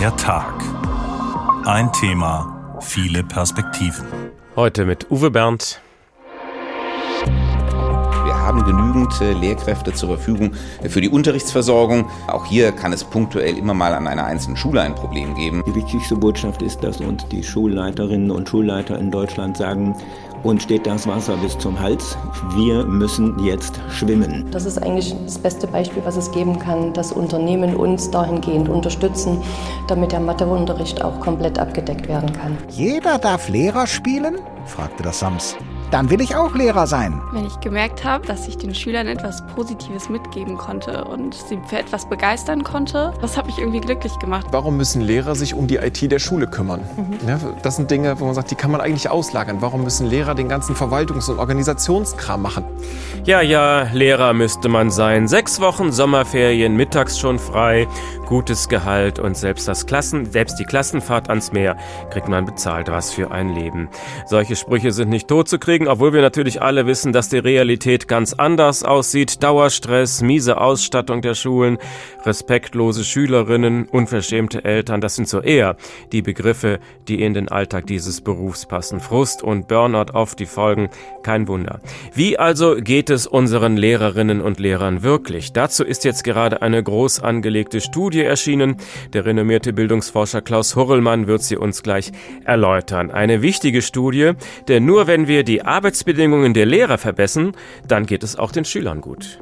Der Tag. Ein Thema, viele Perspektiven. Heute mit Uwe Berndt. Wir haben genügend äh, Lehrkräfte zur Verfügung für die Unterrichtsversorgung. Auch hier kann es punktuell immer mal an einer einzelnen Schule ein Problem geben. Die wichtigste Botschaft ist, dass uns die Schulleiterinnen und Schulleiter in Deutschland sagen, uns steht das Wasser bis zum Hals. Wir müssen jetzt schwimmen. Das ist eigentlich das beste Beispiel, was es geben kann, dass Unternehmen uns dahingehend unterstützen, damit der Matheunterricht auch komplett abgedeckt werden kann. Jeder darf Lehrer spielen? fragte das Sams. Dann will ich auch Lehrer sein. Wenn ich gemerkt habe, dass ich den Schülern etwas Positives mitgeben konnte und sie für etwas begeistern konnte, das hat mich irgendwie glücklich gemacht. Warum müssen Lehrer sich um die IT der Schule kümmern? Mhm. Ja, das sind Dinge, wo man sagt, die kann man eigentlich auslagern. Warum müssen Lehrer den ganzen Verwaltungs- und Organisationskram machen? Ja, ja, Lehrer müsste man sein. Sechs Wochen Sommerferien, mittags schon frei, gutes Gehalt und selbst das Klassen, selbst die Klassenfahrt ans Meer kriegt man bezahlt. Was für ein Leben. Solche Sprüche sind nicht tot zu kriegen kriegen, obwohl wir natürlich alle wissen, dass die Realität ganz anders aussieht. Dauerstress, miese Ausstattung der Schulen, respektlose Schülerinnen, unverschämte Eltern, das sind so eher die Begriffe, die in den Alltag dieses Berufs passen. Frust und Burnout oft die Folgen, kein Wunder. Wie also geht es unseren Lehrerinnen und Lehrern wirklich? Dazu ist jetzt gerade eine groß angelegte Studie erschienen. Der renommierte Bildungsforscher Klaus Hurrellmann wird sie uns gleich erläutern. Eine wichtige Studie, denn nur wenn wir die Arbeitsbedingungen der Lehrer verbessern, dann geht es auch den Schülern gut.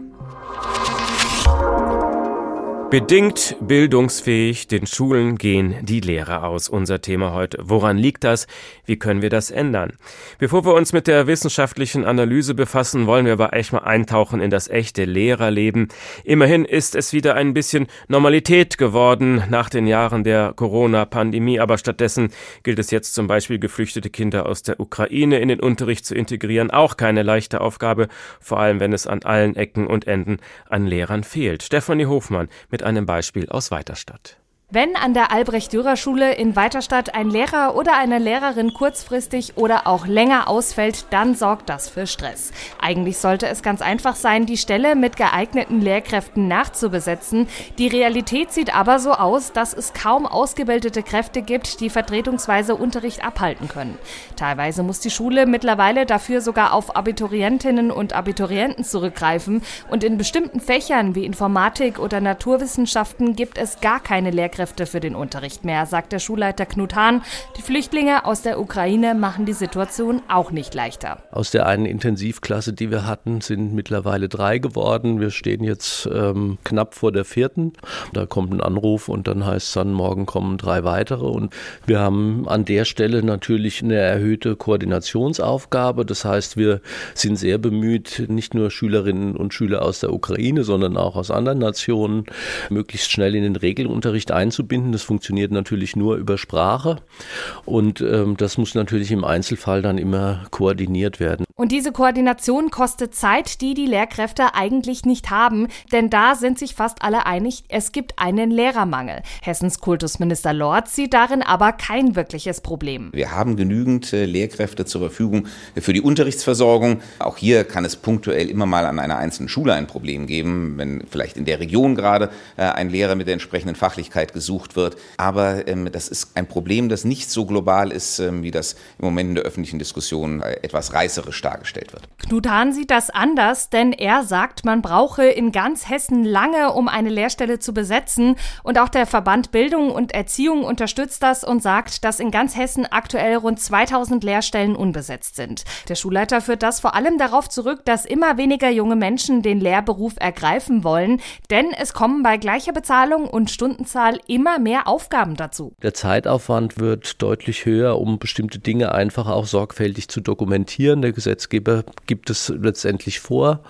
Bedingt bildungsfähig, den Schulen gehen die Lehrer aus. Unser Thema heute. Woran liegt das? Wie können wir das ändern? Bevor wir uns mit der wissenschaftlichen Analyse befassen, wollen wir aber echt mal eintauchen in das echte Lehrerleben. Immerhin ist es wieder ein bisschen Normalität geworden nach den Jahren der Corona-Pandemie, aber stattdessen gilt es jetzt zum Beispiel geflüchtete Kinder aus der Ukraine in den Unterricht zu integrieren. Auch keine leichte Aufgabe, vor allem wenn es an allen Ecken und Enden an Lehrern fehlt. Stefanie Hofmann mit mit einem Beispiel aus Weiterstadt. Wenn an der Albrecht-Dürer-Schule in Weiterstadt ein Lehrer oder eine Lehrerin kurzfristig oder auch länger ausfällt, dann sorgt das für Stress. Eigentlich sollte es ganz einfach sein, die Stelle mit geeigneten Lehrkräften nachzubesetzen. Die Realität sieht aber so aus, dass es kaum ausgebildete Kräfte gibt, die vertretungsweise Unterricht abhalten können. Teilweise muss die Schule mittlerweile dafür sogar auf Abiturientinnen und Abiturienten zurückgreifen und in bestimmten Fächern wie Informatik oder Naturwissenschaften gibt es gar keine Lehrkräfte Lehrkräfte für den Unterricht mehr, sagt der Schulleiter Knut Hahn. Die Flüchtlinge aus der Ukraine machen die Situation auch nicht leichter. Aus der einen Intensivklasse, die wir hatten, sind mittlerweile drei geworden. Wir stehen jetzt ähm, knapp vor der vierten. Da kommt ein Anruf und dann heißt es dann, morgen kommen drei weitere. Und wir haben an der Stelle natürlich eine erhöhte Koordinationsaufgabe. Das heißt, wir sind sehr bemüht, nicht nur Schülerinnen und Schüler aus der Ukraine, sondern auch aus anderen Nationen möglichst schnell in den Regelunterricht einzubauen einzubinden. Das funktioniert natürlich nur über Sprache und ähm, das muss natürlich im Einzelfall dann immer koordiniert werden. Und diese Koordination kostet Zeit, die die Lehrkräfte eigentlich nicht haben, denn da sind sich fast alle einig, es gibt einen Lehrermangel. Hessens Kultusminister Lord sieht darin aber kein wirkliches Problem. Wir haben genügend äh, Lehrkräfte zur Verfügung für die Unterrichtsversorgung. Auch hier kann es punktuell immer mal an einer einzelnen Schule ein Problem geben, wenn vielleicht in der Region gerade äh, ein Lehrer mit der entsprechenden Fachlichkeit gesucht wird. Aber ähm, das ist ein Problem, das nicht so global ist, ähm, wie das im Moment in der öffentlichen Diskussion äh, etwas reißerisch dargestellt wird. Knut Hahn sieht das anders, denn er sagt, man brauche in ganz Hessen lange, um eine Lehrstelle zu besetzen. Und auch der Verband Bildung und Erziehung unterstützt das und sagt, dass in ganz Hessen aktuell rund 2000 Lehrstellen unbesetzt sind. Der Schulleiter führt das vor allem darauf zurück, dass immer weniger junge Menschen den Lehrberuf ergreifen wollen, denn es kommen bei gleicher Bezahlung und Stundenzahl immer mehr Aufgaben dazu. Der Zeitaufwand wird deutlich höher, um bestimmte Dinge einfach auch sorgfältig zu dokumentieren. Der Gesetz Gesetzgeber gibt es letztendlich vor.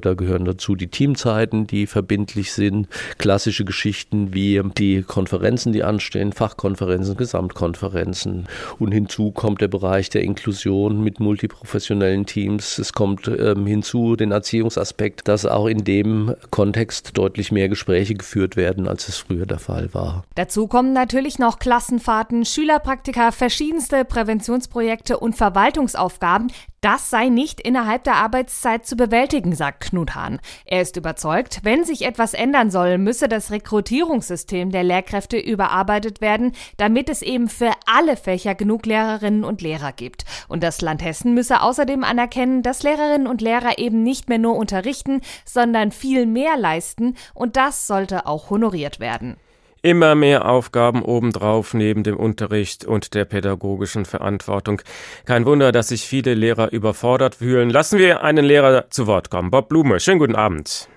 Da gehören dazu die Teamzeiten, die verbindlich sind, klassische Geschichten wie die Konferenzen, die anstehen, Fachkonferenzen, Gesamtkonferenzen. Und hinzu kommt der Bereich der Inklusion mit multiprofessionellen Teams. Es kommt ähm, hinzu den Erziehungsaspekt, dass auch in dem Kontext deutlich mehr Gespräche geführt werden, als es früher der Fall war. Dazu kommen natürlich noch Klassenfahrten, Schülerpraktika, verschiedenste Präventionsprojekte und Verwaltungsaufgaben. Das sei nicht innerhalb der Arbeitszeit zu bewältigen, sagt Knut Hahn. Er ist überzeugt, wenn sich etwas ändern soll, müsse das Rekrutierungssystem der Lehrkräfte überarbeitet werden, damit es eben für alle Fächer genug Lehrerinnen und Lehrer gibt. Und das Land Hessen müsse außerdem anerkennen, dass Lehrerinnen und Lehrer eben nicht mehr nur unterrichten, sondern viel mehr leisten und das sollte auch honoriert werden. Immer mehr Aufgaben obendrauf neben dem Unterricht und der pädagogischen Verantwortung. Kein Wunder, dass sich viele Lehrer überfordert fühlen. Lassen wir einen Lehrer zu Wort kommen. Bob Blume, schönen guten Abend.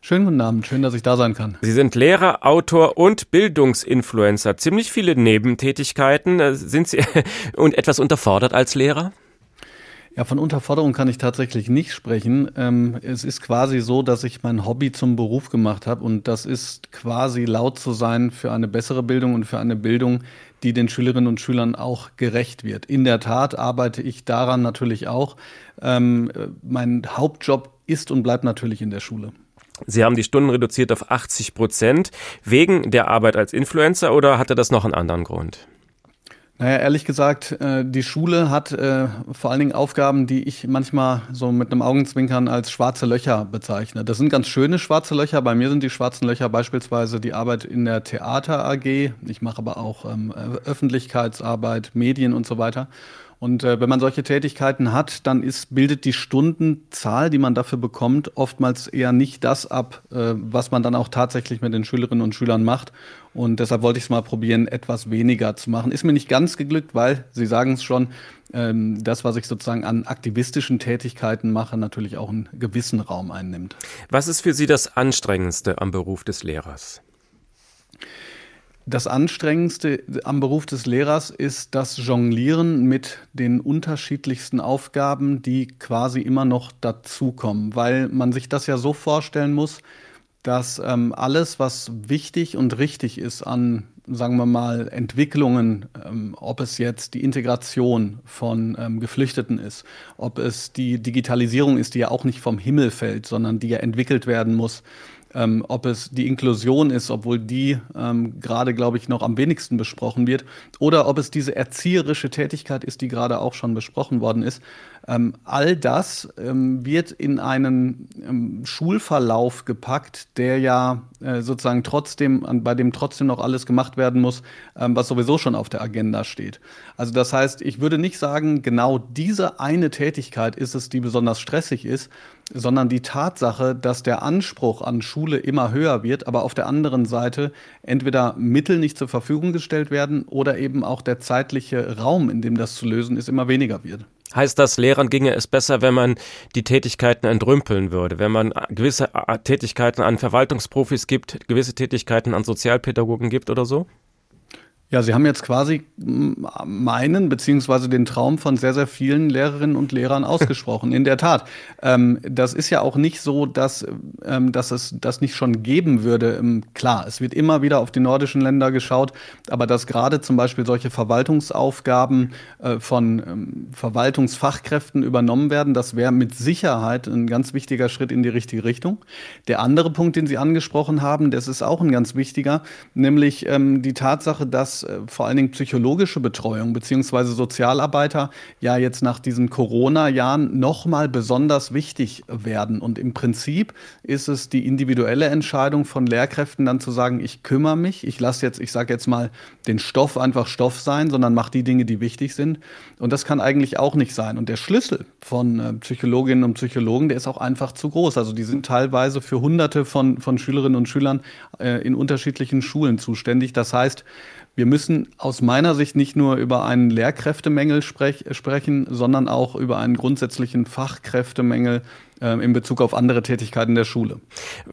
Schönen guten Abend, schön, dass ich da sein kann. Sie sind Lehrer, Autor und Bildungsinfluencer. Ziemlich viele Nebentätigkeiten. Äh, sind Sie und etwas unterfordert als Lehrer? Ja, von Unterforderung kann ich tatsächlich nicht sprechen. Ähm, es ist quasi so, dass ich mein Hobby zum Beruf gemacht habe und das ist quasi laut zu sein für eine bessere Bildung und für eine Bildung, die den Schülerinnen und Schülern auch gerecht wird. In der Tat arbeite ich daran natürlich auch. Ähm, mein Hauptjob ist und bleibt natürlich in der Schule. Sie haben die Stunden reduziert auf 80 Prozent wegen der Arbeit als Influencer oder hatte das noch einen anderen Grund? Naja, ehrlich gesagt, äh, die Schule hat äh, vor allen Dingen Aufgaben, die ich manchmal so mit einem Augenzwinkern als schwarze Löcher bezeichne. Das sind ganz schöne schwarze Löcher. Bei mir sind die schwarzen Löcher beispielsweise die Arbeit in der Theater AG. Ich mache aber auch ähm, Öffentlichkeitsarbeit, Medien und so weiter. Und äh, wenn man solche Tätigkeiten hat, dann ist, bildet die Stundenzahl, die man dafür bekommt, oftmals eher nicht das ab, äh, was man dann auch tatsächlich mit den Schülerinnen und Schülern macht. Und deshalb wollte ich es mal probieren, etwas weniger zu machen. Ist mir nicht ganz geglückt, weil, Sie sagen es schon, ähm, das, was ich sozusagen an aktivistischen Tätigkeiten mache, natürlich auch einen gewissen Raum einnimmt. Was ist für Sie das Anstrengendste am Beruf des Lehrers? Das Anstrengendste am Beruf des Lehrers ist das Jonglieren mit den unterschiedlichsten Aufgaben, die quasi immer noch dazukommen, weil man sich das ja so vorstellen muss, dass ähm, alles, was wichtig und richtig ist an, sagen wir mal, Entwicklungen, ähm, ob es jetzt die Integration von ähm, Geflüchteten ist, ob es die Digitalisierung ist, die ja auch nicht vom Himmel fällt, sondern die ja entwickelt werden muss, ähm, ob es die Inklusion ist, obwohl die ähm, gerade, glaube ich, noch am wenigsten besprochen wird, oder ob es diese erzieherische Tätigkeit ist, die gerade auch schon besprochen worden ist. Ähm, all das ähm, wird in einen ähm, Schulverlauf gepackt, der ja äh, sozusagen trotzdem, bei dem trotzdem noch alles gemacht werden muss, ähm, was sowieso schon auf der Agenda steht. Also das heißt, ich würde nicht sagen, genau diese eine Tätigkeit ist es, die besonders stressig ist, sondern die Tatsache, dass der Anspruch an Schule immer höher wird, aber auf der anderen Seite entweder Mittel nicht zur Verfügung gestellt werden oder eben auch der zeitliche Raum, in dem das zu lösen ist, immer weniger wird. Heißt das, Lehrern ginge es besser, wenn man die Tätigkeiten entrümpeln würde, wenn man gewisse Tätigkeiten an Verwaltungsprofis gibt, gewisse Tätigkeiten an Sozialpädagogen gibt oder so? Ja, Sie haben jetzt quasi meinen beziehungsweise den Traum von sehr, sehr vielen Lehrerinnen und Lehrern ausgesprochen. In der Tat. Ähm, das ist ja auch nicht so, dass, ähm, dass es das nicht schon geben würde. Ähm, klar, es wird immer wieder auf die nordischen Länder geschaut, aber dass gerade zum Beispiel solche Verwaltungsaufgaben äh, von ähm, Verwaltungsfachkräften übernommen werden, das wäre mit Sicherheit ein ganz wichtiger Schritt in die richtige Richtung. Der andere Punkt, den Sie angesprochen haben, das ist auch ein ganz wichtiger, nämlich ähm, die Tatsache, dass äh, vor allen Dingen psychologische Betreuung beziehungsweise Sozialarbeiter ja jetzt nach diesen Corona-Jahren nochmal besonders wichtig werden. Und im Prinzip ist es die individuelle Entscheidung von Lehrkräften dann zu sagen, ich kümmere mich, ich lasse jetzt, ich sage jetzt mal, den Stoff einfach Stoff sein, sondern mache die Dinge, die wichtig sind. Und das kann eigentlich auch nicht sein. Und der Schlüssel von äh, Psychologinnen und Psychologen, der ist auch einfach zu groß. Also die sind teilweise für Hunderte von, von Schülerinnen und Schülern äh, in unterschiedlichen Schulen zuständig. Das heißt, wir müssen aus meiner Sicht nicht nur über einen Lehrkräftemängel sprech, sprechen, sondern auch über einen grundsätzlichen Fachkräftemängel äh, in Bezug auf andere Tätigkeiten der Schule.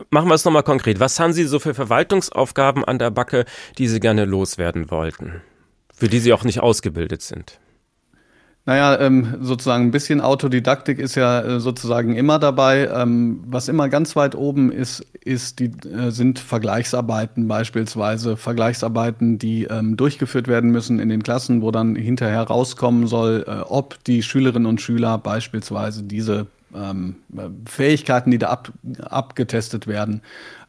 Machen wir es nochmal konkret. Was haben Sie so für Verwaltungsaufgaben an der Backe, die Sie gerne loswerden wollten, für die Sie auch nicht ausgebildet sind? Naja, ähm, sozusagen ein bisschen Autodidaktik ist ja äh, sozusagen immer dabei. Ähm, was immer ganz weit oben ist, ist die, äh, sind Vergleichsarbeiten beispielsweise. Vergleichsarbeiten, die ähm, durchgeführt werden müssen in den Klassen, wo dann hinterher rauskommen soll, äh, ob die Schülerinnen und Schüler beispielsweise diese ähm, Fähigkeiten, die da ab, abgetestet werden,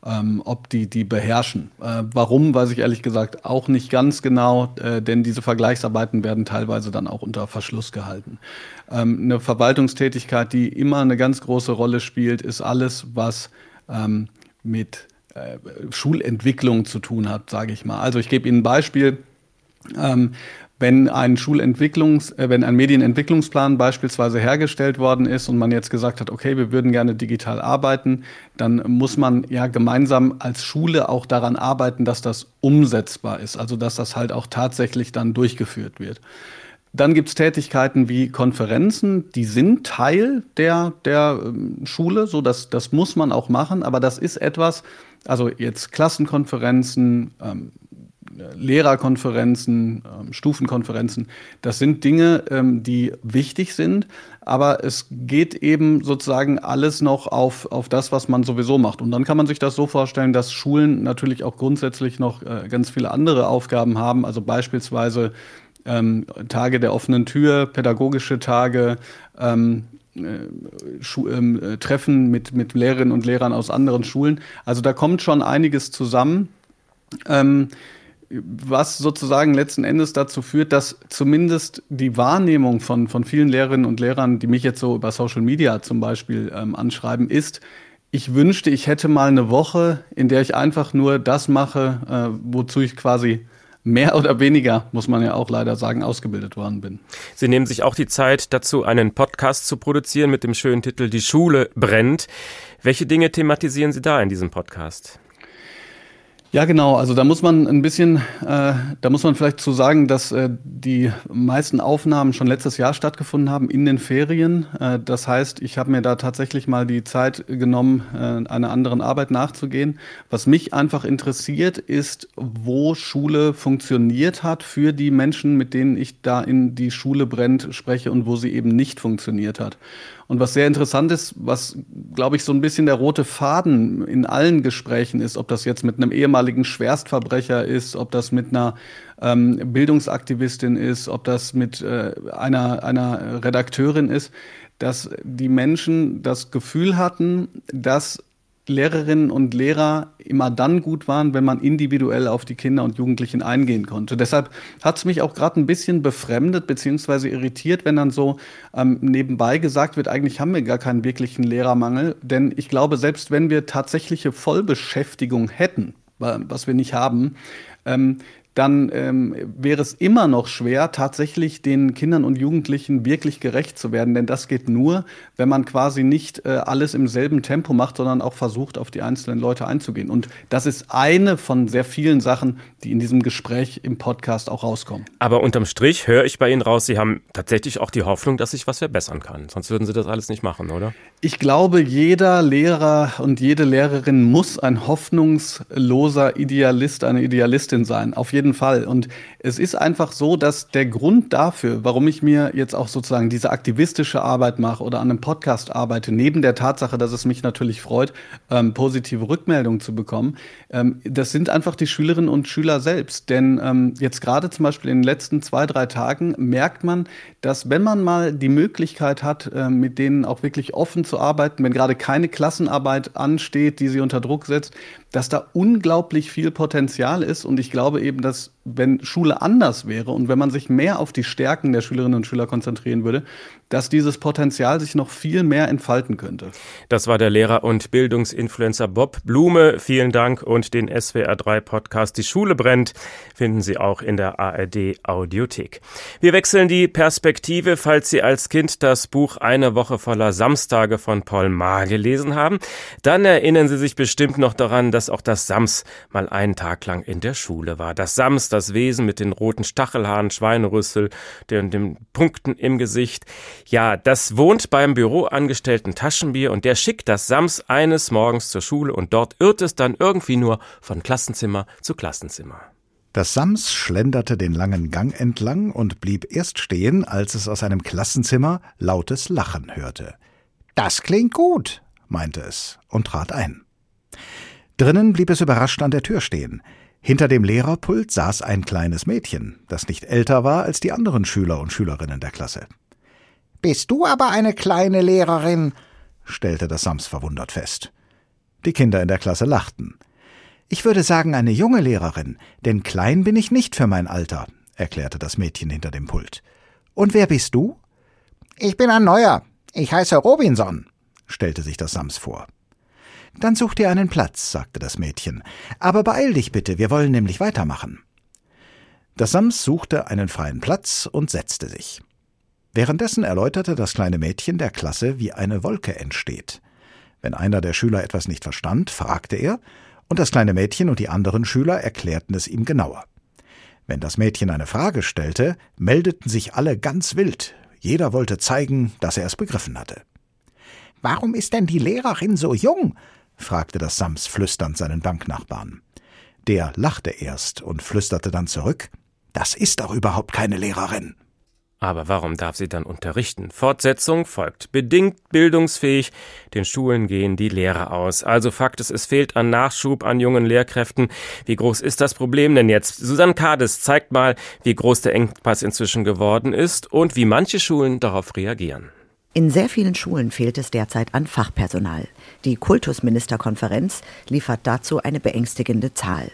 ähm, ob die die beherrschen. Äh, warum, weiß ich ehrlich gesagt auch nicht ganz genau, äh, denn diese Vergleichsarbeiten werden teilweise dann auch unter Verschluss gehalten. Ähm, eine Verwaltungstätigkeit, die immer eine ganz große Rolle spielt, ist alles, was ähm, mit äh, Schulentwicklung zu tun hat, sage ich mal. Also ich gebe Ihnen ein Beispiel. Ähm, wenn ein Schulentwicklungs-, äh, wenn ein Medienentwicklungsplan beispielsweise hergestellt worden ist und man jetzt gesagt hat, okay, wir würden gerne digital arbeiten, dann muss man ja gemeinsam als Schule auch daran arbeiten, dass das umsetzbar ist, also dass das halt auch tatsächlich dann durchgeführt wird. Dann gibt es Tätigkeiten wie Konferenzen, die sind Teil der, der ähm, Schule, so dass das muss man auch machen, aber das ist etwas, also jetzt Klassenkonferenzen, ähm, Lehrerkonferenzen, ähm, Stufenkonferenzen. Das sind Dinge, ähm, die wichtig sind, aber es geht eben sozusagen alles noch auf, auf das, was man sowieso macht. Und dann kann man sich das so vorstellen, dass Schulen natürlich auch grundsätzlich noch äh, ganz viele andere Aufgaben haben, also beispielsweise ähm, Tage der offenen Tür, pädagogische Tage, ähm, äh, äh, Treffen mit, mit Lehrerinnen und Lehrern aus anderen Schulen. Also da kommt schon einiges zusammen. Ähm, was sozusagen letzten Endes dazu führt, dass zumindest die Wahrnehmung von, von vielen Lehrerinnen und Lehrern, die mich jetzt so über Social Media zum Beispiel ähm, anschreiben, ist, ich wünschte, ich hätte mal eine Woche, in der ich einfach nur das mache, äh, wozu ich quasi mehr oder weniger, muss man ja auch leider sagen, ausgebildet worden bin. Sie nehmen sich auch die Zeit dazu, einen Podcast zu produzieren mit dem schönen Titel Die Schule brennt. Welche Dinge thematisieren Sie da in diesem Podcast? Ja, genau. Also da muss man ein bisschen, äh, da muss man vielleicht zu sagen, dass äh, die meisten Aufnahmen schon letztes Jahr stattgefunden haben in den Ferien. Äh, das heißt, ich habe mir da tatsächlich mal die Zeit genommen, äh, einer anderen Arbeit nachzugehen. Was mich einfach interessiert, ist, wo Schule funktioniert hat für die Menschen, mit denen ich da in die Schule brennt spreche und wo sie eben nicht funktioniert hat. Und was sehr interessant ist, was, glaube ich, so ein bisschen der rote Faden in allen Gesprächen ist, ob das jetzt mit einem ehemaligen Schwerstverbrecher ist, ob das mit einer ähm, Bildungsaktivistin ist, ob das mit äh, einer, einer Redakteurin ist, dass die Menschen das Gefühl hatten, dass Lehrerinnen und Lehrer immer dann gut waren, wenn man individuell auf die Kinder und Jugendlichen eingehen konnte. Deshalb hat es mich auch gerade ein bisschen befremdet bzw. irritiert, wenn dann so ähm, nebenbei gesagt wird, eigentlich haben wir gar keinen wirklichen Lehrermangel. Denn ich glaube, selbst wenn wir tatsächliche Vollbeschäftigung hätten, was wir nicht haben, ähm, dann ähm, wäre es immer noch schwer, tatsächlich den Kindern und Jugendlichen wirklich gerecht zu werden. Denn das geht nur, wenn man quasi nicht äh, alles im selben Tempo macht, sondern auch versucht, auf die einzelnen Leute einzugehen. Und das ist eine von sehr vielen Sachen, die in diesem Gespräch im Podcast auch rauskommen. Aber unterm Strich höre ich bei Ihnen raus, Sie haben tatsächlich auch die Hoffnung, dass sich was verbessern kann. Sonst würden Sie das alles nicht machen, oder? Ich glaube, jeder Lehrer und jede Lehrerin muss ein hoffnungsloser Idealist, eine Idealistin sein. Auf jeden jeden Fall. Und es ist einfach so, dass der Grund dafür, warum ich mir jetzt auch sozusagen diese aktivistische Arbeit mache oder an einem Podcast arbeite, neben der Tatsache, dass es mich natürlich freut, ähm, positive Rückmeldungen zu bekommen, ähm, das sind einfach die Schülerinnen und Schüler selbst. Denn ähm, jetzt gerade zum Beispiel in den letzten zwei, drei Tagen merkt man, dass wenn man mal die Möglichkeit hat, äh, mit denen auch wirklich offen zu arbeiten, wenn gerade keine Klassenarbeit ansteht, die sie unter Druck setzt, dass da unglaublich viel Potenzial ist. Und ich glaube eben, dass wenn Schule anders wäre und wenn man sich mehr auf die Stärken der Schülerinnen und Schüler konzentrieren würde, dass dieses Potenzial sich noch viel mehr entfalten könnte. Das war der Lehrer und Bildungsinfluencer Bob Blume. Vielen Dank und den SWR3 Podcast Die Schule brennt finden Sie auch in der ARD Audiothek. Wir wechseln die Perspektive, falls Sie als Kind das Buch Eine Woche voller Samstage von Paul Maar gelesen haben, dann erinnern Sie sich bestimmt noch daran, dass auch das Sams mal einen Tag lang in der Schule war. Das Sams, das Wesen mit den roten Stachelhaaren, Schweinerüssel, den, den Punkten im Gesicht. Ja, das wohnt beim Büroangestellten Taschenbier und der schickt das Sams eines Morgens zur Schule und dort irrt es dann irgendwie nur von Klassenzimmer zu Klassenzimmer. Das Sams schlenderte den langen Gang entlang und blieb erst stehen, als es aus einem Klassenzimmer lautes Lachen hörte. Das klingt gut, meinte es und trat ein. Drinnen blieb es überrascht an der Tür stehen. Hinter dem Lehrerpult saß ein kleines Mädchen, das nicht älter war als die anderen Schüler und Schülerinnen der Klasse. Bist du aber eine kleine Lehrerin? stellte das Sams verwundert fest. Die Kinder in der Klasse lachten. Ich würde sagen, eine junge Lehrerin, denn klein bin ich nicht für mein Alter, erklärte das Mädchen hinter dem Pult. Und wer bist du? Ich bin ein Neuer. Ich heiße Robinson, stellte sich das Sams vor. Dann such dir einen Platz, sagte das Mädchen. Aber beeil dich bitte, wir wollen nämlich weitermachen. Das Sams suchte einen freien Platz und setzte sich. Währenddessen erläuterte das kleine Mädchen der Klasse, wie eine Wolke entsteht. Wenn einer der Schüler etwas nicht verstand, fragte er, und das kleine Mädchen und die anderen Schüler erklärten es ihm genauer. Wenn das Mädchen eine Frage stellte, meldeten sich alle ganz wild. Jeder wollte zeigen, dass er es begriffen hatte. Warum ist denn die Lehrerin so jung? Fragte das Sams flüsternd seinen Banknachbarn. Der lachte erst und flüsterte dann zurück Das ist doch überhaupt keine Lehrerin. Aber warum darf sie dann unterrichten? Fortsetzung folgt. Bedingt bildungsfähig. Den Schulen gehen die Lehrer aus. Also Fakt ist, es fehlt an Nachschub an jungen Lehrkräften. Wie groß ist das Problem denn jetzt? Susanne Kades zeigt mal, wie groß der Engpass inzwischen geworden ist und wie manche Schulen darauf reagieren. In sehr vielen Schulen fehlt es derzeit an Fachpersonal. Die Kultusministerkonferenz liefert dazu eine beängstigende Zahl.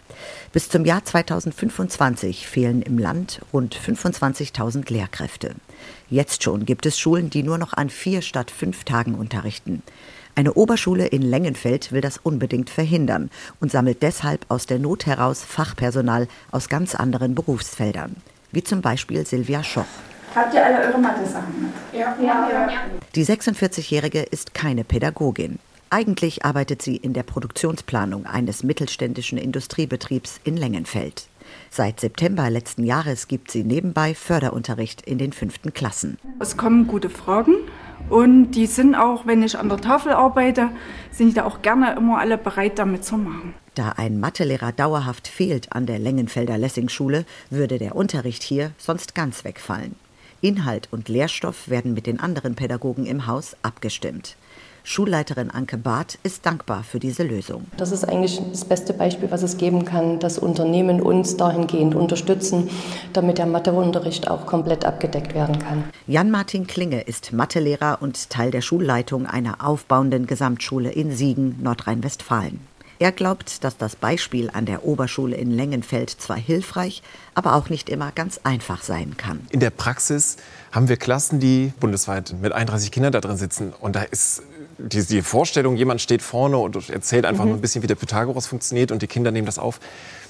Bis zum Jahr 2025 fehlen im Land rund 25.000 Lehrkräfte. Jetzt schon gibt es Schulen, die nur noch an vier statt fünf Tagen unterrichten. Eine Oberschule in Lengenfeld will das unbedingt verhindern und sammelt deshalb aus der Not heraus Fachpersonal aus ganz anderen Berufsfeldern, wie zum Beispiel Silvia Schoch. Habt ihr alle eure Mathe-Sachen mit? Ja. ja. ja. Die 46-Jährige ist keine Pädagogin. Eigentlich arbeitet sie in der Produktionsplanung eines mittelständischen Industriebetriebs in Lengenfeld. Seit September letzten Jahres gibt sie nebenbei Förderunterricht in den fünften Klassen. Es kommen gute Fragen und die sind auch, wenn ich an der Tafel arbeite, sind da auch gerne immer alle bereit, damit zu machen. Da ein Mathelehrer dauerhaft fehlt an der Lengenfelder Lessingschule, würde der Unterricht hier sonst ganz wegfallen. Inhalt und Lehrstoff werden mit den anderen Pädagogen im Haus abgestimmt. Schulleiterin Anke Barth ist dankbar für diese Lösung. Das ist eigentlich das beste Beispiel, was es geben kann, dass Unternehmen uns dahingehend unterstützen, damit der Matheunterricht auch komplett abgedeckt werden kann. Jan-Martin Klinge ist Mathelehrer und Teil der Schulleitung einer aufbauenden Gesamtschule in Siegen, Nordrhein-Westfalen. Er glaubt, dass das Beispiel an der Oberschule in Lengenfeld zwar hilfreich, aber auch nicht immer ganz einfach sein kann. In der Praxis haben wir Klassen, die bundesweit mit 31 Kindern da drin sitzen. Und da ist die, die Vorstellung, jemand steht vorne und erzählt einfach mhm. nur ein bisschen, wie der Pythagoras funktioniert und die Kinder nehmen das auf.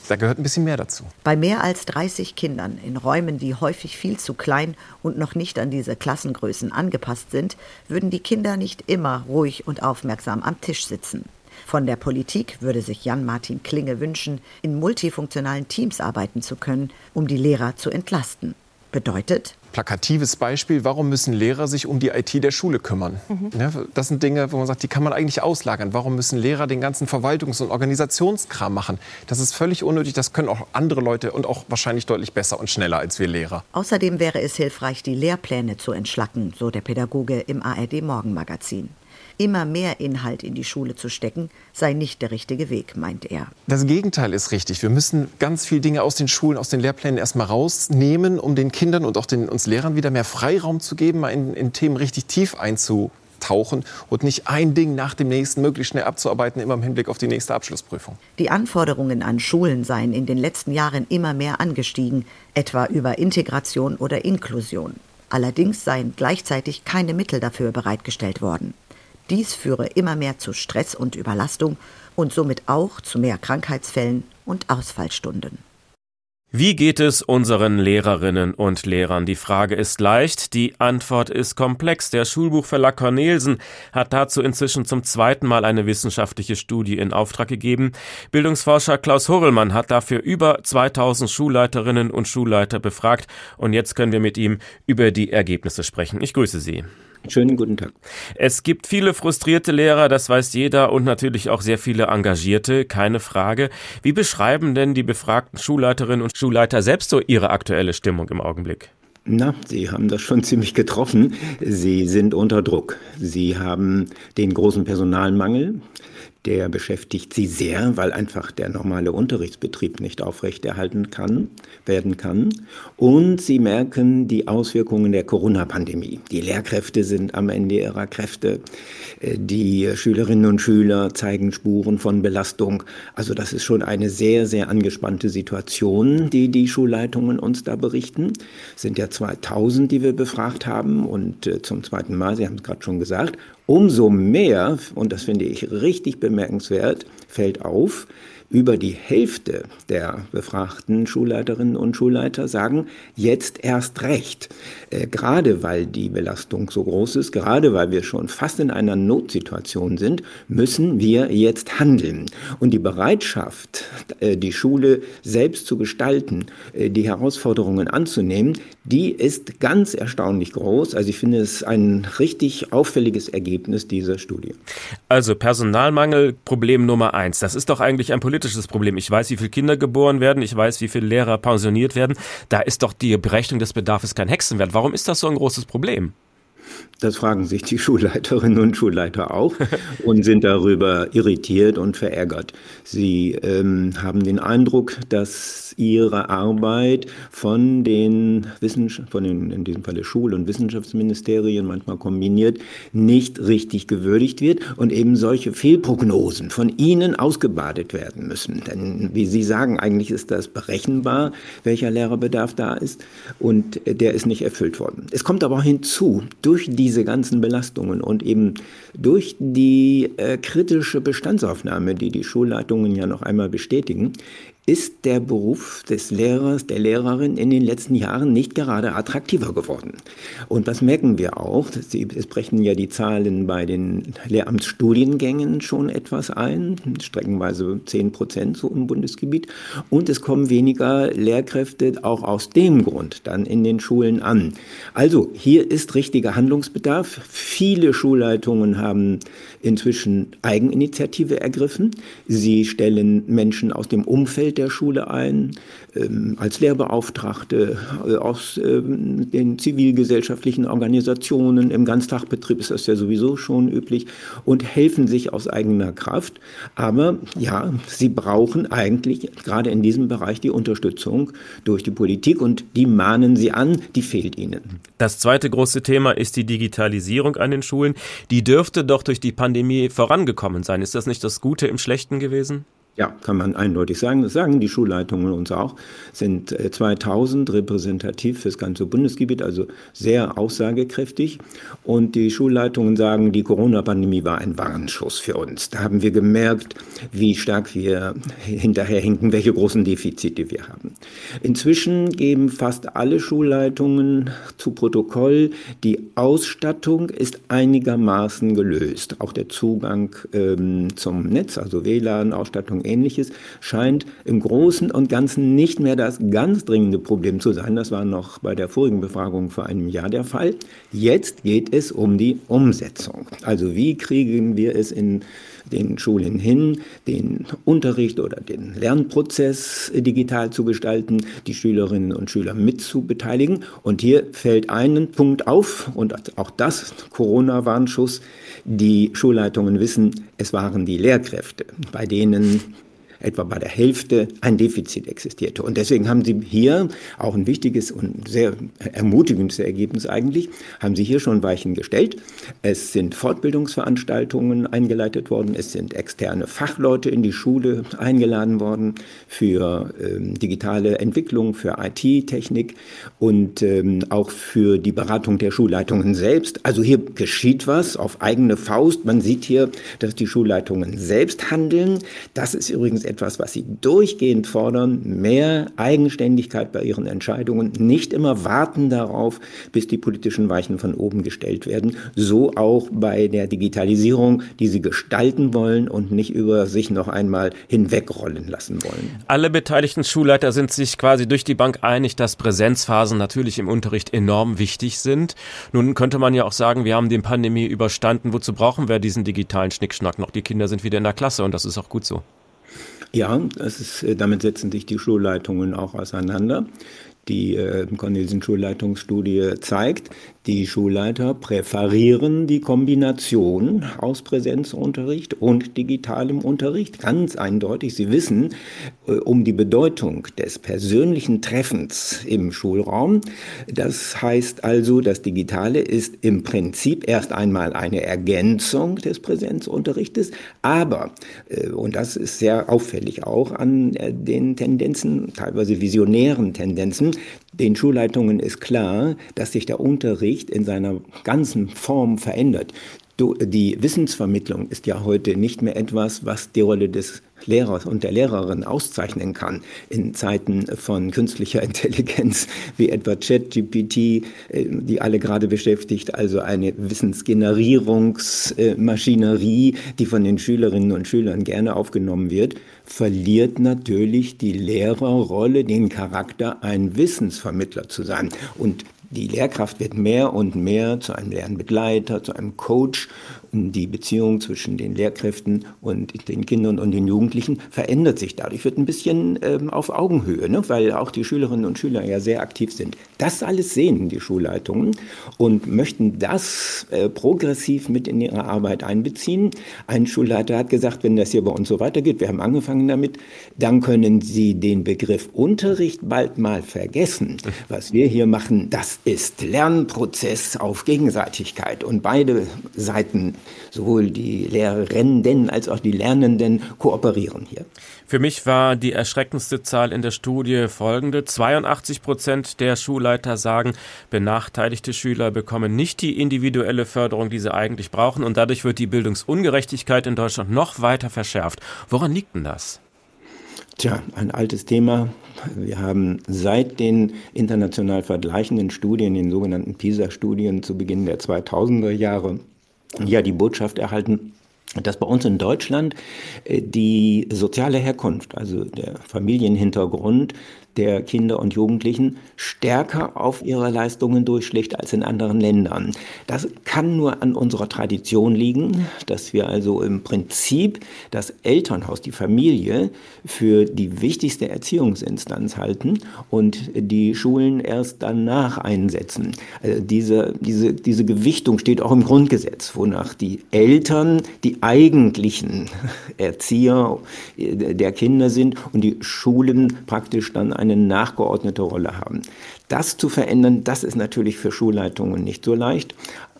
Da gehört ein bisschen mehr dazu. Bei mehr als 30 Kindern in Räumen, die häufig viel zu klein und noch nicht an diese Klassengrößen angepasst sind, würden die Kinder nicht immer ruhig und aufmerksam am Tisch sitzen. Von der Politik würde sich Jan-Martin Klinge wünschen, in multifunktionalen Teams arbeiten zu können, um die Lehrer zu entlasten. Bedeutet, plakatives Beispiel, warum müssen Lehrer sich um die IT der Schule kümmern? Mhm. Ja, das sind Dinge, wo man sagt, die kann man eigentlich auslagern. Warum müssen Lehrer den ganzen Verwaltungs- und Organisationskram machen? Das ist völlig unnötig, das können auch andere Leute und auch wahrscheinlich deutlich besser und schneller als wir Lehrer. Außerdem wäre es hilfreich, die Lehrpläne zu entschlacken, so der Pädagoge im ARD Morgenmagazin immer mehr Inhalt in die Schule zu stecken, sei nicht der richtige Weg, meint er. Das Gegenteil ist richtig. Wir müssen ganz viele Dinge aus den Schulen, aus den Lehrplänen erstmal rausnehmen, um den Kindern und auch den, uns Lehrern wieder mehr Freiraum zu geben, mal in, in Themen richtig tief einzutauchen und nicht ein Ding nach dem nächsten möglichst schnell abzuarbeiten, immer im Hinblick auf die nächste Abschlussprüfung. Die Anforderungen an Schulen seien in den letzten Jahren immer mehr angestiegen, etwa über Integration oder Inklusion. Allerdings seien gleichzeitig keine Mittel dafür bereitgestellt worden. Dies führe immer mehr zu Stress und Überlastung und somit auch zu mehr Krankheitsfällen und Ausfallstunden. Wie geht es unseren Lehrerinnen und Lehrern? Die Frage ist leicht, die Antwort ist komplex. Der Schulbuchverlag Cornelsen hat dazu inzwischen zum zweiten Mal eine wissenschaftliche Studie in Auftrag gegeben. Bildungsforscher Klaus Horrellmann hat dafür über 2000 Schulleiterinnen und Schulleiter befragt und jetzt können wir mit ihm über die Ergebnisse sprechen. Ich grüße Sie. Schönen guten Tag. Es gibt viele frustrierte Lehrer, das weiß jeder, und natürlich auch sehr viele engagierte, keine Frage. Wie beschreiben denn die befragten Schulleiterinnen und Schulleiter selbst so ihre aktuelle Stimmung im Augenblick? Na, Sie haben das schon ziemlich getroffen. Sie sind unter Druck. Sie haben den großen Personalmangel. Der beschäftigt sie sehr, weil einfach der normale Unterrichtsbetrieb nicht aufrechterhalten kann, werden kann. Und sie merken die Auswirkungen der Corona-Pandemie. Die Lehrkräfte sind am Ende ihrer Kräfte. Äh, die Schülerinnen und Schüler zeigen Spuren von Belastung. Also das ist schon eine sehr, sehr angespannte Situation, die die Schulleitungen uns da berichten. Es sind ja 2000, die wir befragt haben und äh, zum zweiten Mal, Sie haben es gerade schon gesagt, Umso mehr, und das finde ich richtig bemerkenswert, fällt auf, über die Hälfte der befragten Schulleiterinnen und Schulleiter sagen, jetzt erst recht. Äh, gerade weil die Belastung so groß ist, gerade weil wir schon fast in einer Notsituation sind, müssen wir jetzt handeln. Und die Bereitschaft, äh, die Schule selbst zu gestalten, äh, die Herausforderungen anzunehmen, die ist ganz erstaunlich groß. Also ich finde es ein richtig auffälliges Ergebnis dieser Studie. Also Personalmangel, Problem Nummer eins. Das ist doch eigentlich ein politisches politisches Problem. Ich weiß, wie viele Kinder geboren werden, ich weiß, wie viele Lehrer pensioniert werden. Da ist doch die Berechnung des Bedarfs kein Hexenwert. Warum ist das so ein großes Problem? Das fragen sich die Schulleiterinnen und Schulleiter auch und sind darüber irritiert und verärgert. Sie ähm, haben den Eindruck, dass ihre Arbeit von den, Wissenschaft von den in diesem Falle Schul- und Wissenschaftsministerien manchmal kombiniert, nicht richtig gewürdigt wird und eben solche Fehlprognosen von ihnen ausgebadet werden müssen. Denn wie Sie sagen, eigentlich ist das berechenbar, welcher Lehrerbedarf da ist und der ist nicht erfüllt worden. Es kommt aber hinzu, durch diese ganzen Belastungen und eben durch die äh, kritische Bestandsaufnahme, die die Schulleitungen ja noch einmal bestätigen, ist der Beruf des Lehrers, der Lehrerin in den letzten Jahren nicht gerade attraktiver geworden. Und das merken wir auch. Es brechen ja die Zahlen bei den Lehramtsstudiengängen schon etwas ein, streckenweise 10 Prozent so im Bundesgebiet. Und es kommen weniger Lehrkräfte auch aus dem Grund dann in den Schulen an. Also hier ist richtiger Handlungsbedarf. Viele Schulleitungen haben inzwischen Eigeninitiative ergriffen. Sie stellen Menschen aus dem Umfeld der Schule ein, als Lehrbeauftragte äh, aus ähm, den zivilgesellschaftlichen Organisationen. Im Ganztagbetrieb ist das ja sowieso schon üblich und helfen sich aus eigener Kraft. Aber ja, sie brauchen eigentlich gerade in diesem Bereich die Unterstützung durch die Politik und die mahnen sie an, die fehlt ihnen. Das zweite große Thema ist die Digitalisierung an den Schulen. Die dürfte doch durch die Pandemie vorangekommen sein. Ist das nicht das Gute im Schlechten gewesen? Ja, kann man eindeutig sagen. Das sagen die Schulleitungen uns auch. Sind 2000 äh, repräsentativ fürs ganze Bundesgebiet, also sehr aussagekräftig. Und die Schulleitungen sagen, die Corona-Pandemie war ein Warnschuss für uns. Da haben wir gemerkt, wie stark wir hinterherhinken, welche großen Defizite wir haben. Inzwischen geben fast alle Schulleitungen zu Protokoll, die Ausstattung ist einigermaßen gelöst. Auch der Zugang ähm, zum Netz, also WLAN-Ausstattung ähnliches, scheint im Großen und Ganzen nicht mehr das ganz dringende Problem zu sein. Das war noch bei der vorigen Befragung vor einem Jahr der Fall. Jetzt geht es um die Umsetzung. Also wie kriegen wir es in den Schulen hin, den Unterricht oder den Lernprozess digital zu gestalten, die Schülerinnen und Schüler mit zu beteiligen. Und hier fällt ein Punkt auf, und auch das Corona-Warnschuss, die Schulleitungen wissen, es waren die Lehrkräfte, bei denen etwa bei der Hälfte ein Defizit existierte. Und deswegen haben Sie hier auch ein wichtiges und sehr ermutigendes Ergebnis eigentlich, haben Sie hier schon Weichen gestellt. Es sind Fortbildungsveranstaltungen eingeleitet worden, es sind externe Fachleute in die Schule eingeladen worden für ähm, digitale Entwicklung, für IT-Technik und ähm, auch für die Beratung der Schulleitungen selbst. Also hier geschieht was auf eigene Faust. Man sieht hier, dass die Schulleitungen selbst handeln. Das ist übrigens etwas, was sie durchgehend fordern, mehr Eigenständigkeit bei ihren Entscheidungen, nicht immer warten darauf, bis die politischen Weichen von oben gestellt werden, so auch bei der Digitalisierung, die sie gestalten wollen und nicht über sich noch einmal hinwegrollen lassen wollen. Alle beteiligten Schulleiter sind sich quasi durch die Bank einig, dass Präsenzphasen natürlich im Unterricht enorm wichtig sind. Nun könnte man ja auch sagen, wir haben die Pandemie überstanden. Wozu brauchen wir diesen digitalen Schnickschnack noch? Die Kinder sind wieder in der Klasse und das ist auch gut so. Ja, ist, äh, damit setzen sich die Schulleitungen auch auseinander. Die äh, Cornelsen Schulleitungsstudie zeigt, die Schulleiter präferieren die Kombination aus Präsenzunterricht und digitalem Unterricht. Ganz eindeutig. Sie wissen äh, um die Bedeutung des persönlichen Treffens im Schulraum. Das heißt also, das Digitale ist im Prinzip erst einmal eine Ergänzung des Präsenzunterrichtes, aber, äh, und das ist sehr auffällig auch an den Tendenzen, teilweise visionären Tendenzen, den Schulleitungen ist klar, dass sich der Unterricht in seiner ganzen Form verändert. Die Wissensvermittlung ist ja heute nicht mehr etwas, was die Rolle des Lehrers und der Lehrerin auszeichnen kann in Zeiten von künstlicher Intelligenz wie etwa ChatGPT, äh, die alle gerade beschäftigt, also eine Wissensgenerierungsmaschinerie, die von den Schülerinnen und Schülern gerne aufgenommen wird, verliert natürlich die Lehrerrolle den Charakter, ein Wissensvermittler zu sein. Und die Lehrkraft wird mehr und mehr zu einem Lernbegleiter, zu einem Coach die Beziehung zwischen den Lehrkräften und den Kindern und den Jugendlichen verändert sich dadurch, wird ein bisschen ähm, auf Augenhöhe, ne? weil auch die Schülerinnen und Schüler ja sehr aktiv sind. Das alles sehen die Schulleitungen und möchten das äh, progressiv mit in ihre Arbeit einbeziehen. Ein Schulleiter hat gesagt, wenn das hier bei uns so weitergeht, wir haben angefangen damit, dann können Sie den Begriff Unterricht bald mal vergessen. Was wir hier machen, das ist Lernprozess auf Gegenseitigkeit und beide Seiten sowohl die Lehrerinnen als auch die Lernenden kooperieren hier. Für mich war die erschreckendste Zahl in der Studie folgende. 82 Prozent der Schulleiter sagen, benachteiligte Schüler bekommen nicht die individuelle Förderung, die sie eigentlich brauchen. Und dadurch wird die Bildungsungerechtigkeit in Deutschland noch weiter verschärft. Woran liegt denn das? Tja, ein altes Thema. Wir haben seit den international vergleichenden Studien, den sogenannten PISA-Studien zu Beginn der 2000er Jahre, ja die Botschaft erhalten, dass bei uns in Deutschland äh, die soziale Herkunft, also der Familienhintergrund, der Kinder und Jugendlichen stärker auf ihre Leistungen durchschlägt als in anderen Ländern. Das kann nur an unserer Tradition liegen, dass wir also im Prinzip das Elternhaus, die Familie für die wichtigste Erziehungsinstanz halten und die Schulen erst danach einsetzen. Also diese, diese, diese Gewichtung steht auch im Grundgesetz, wonach die Eltern die eigentlichen Erzieher der Kinder sind und die Schulen praktisch dann eine nachgeordnete Rolle haben. Das zu verändern, das ist natürlich für Schulleitungen nicht so leicht.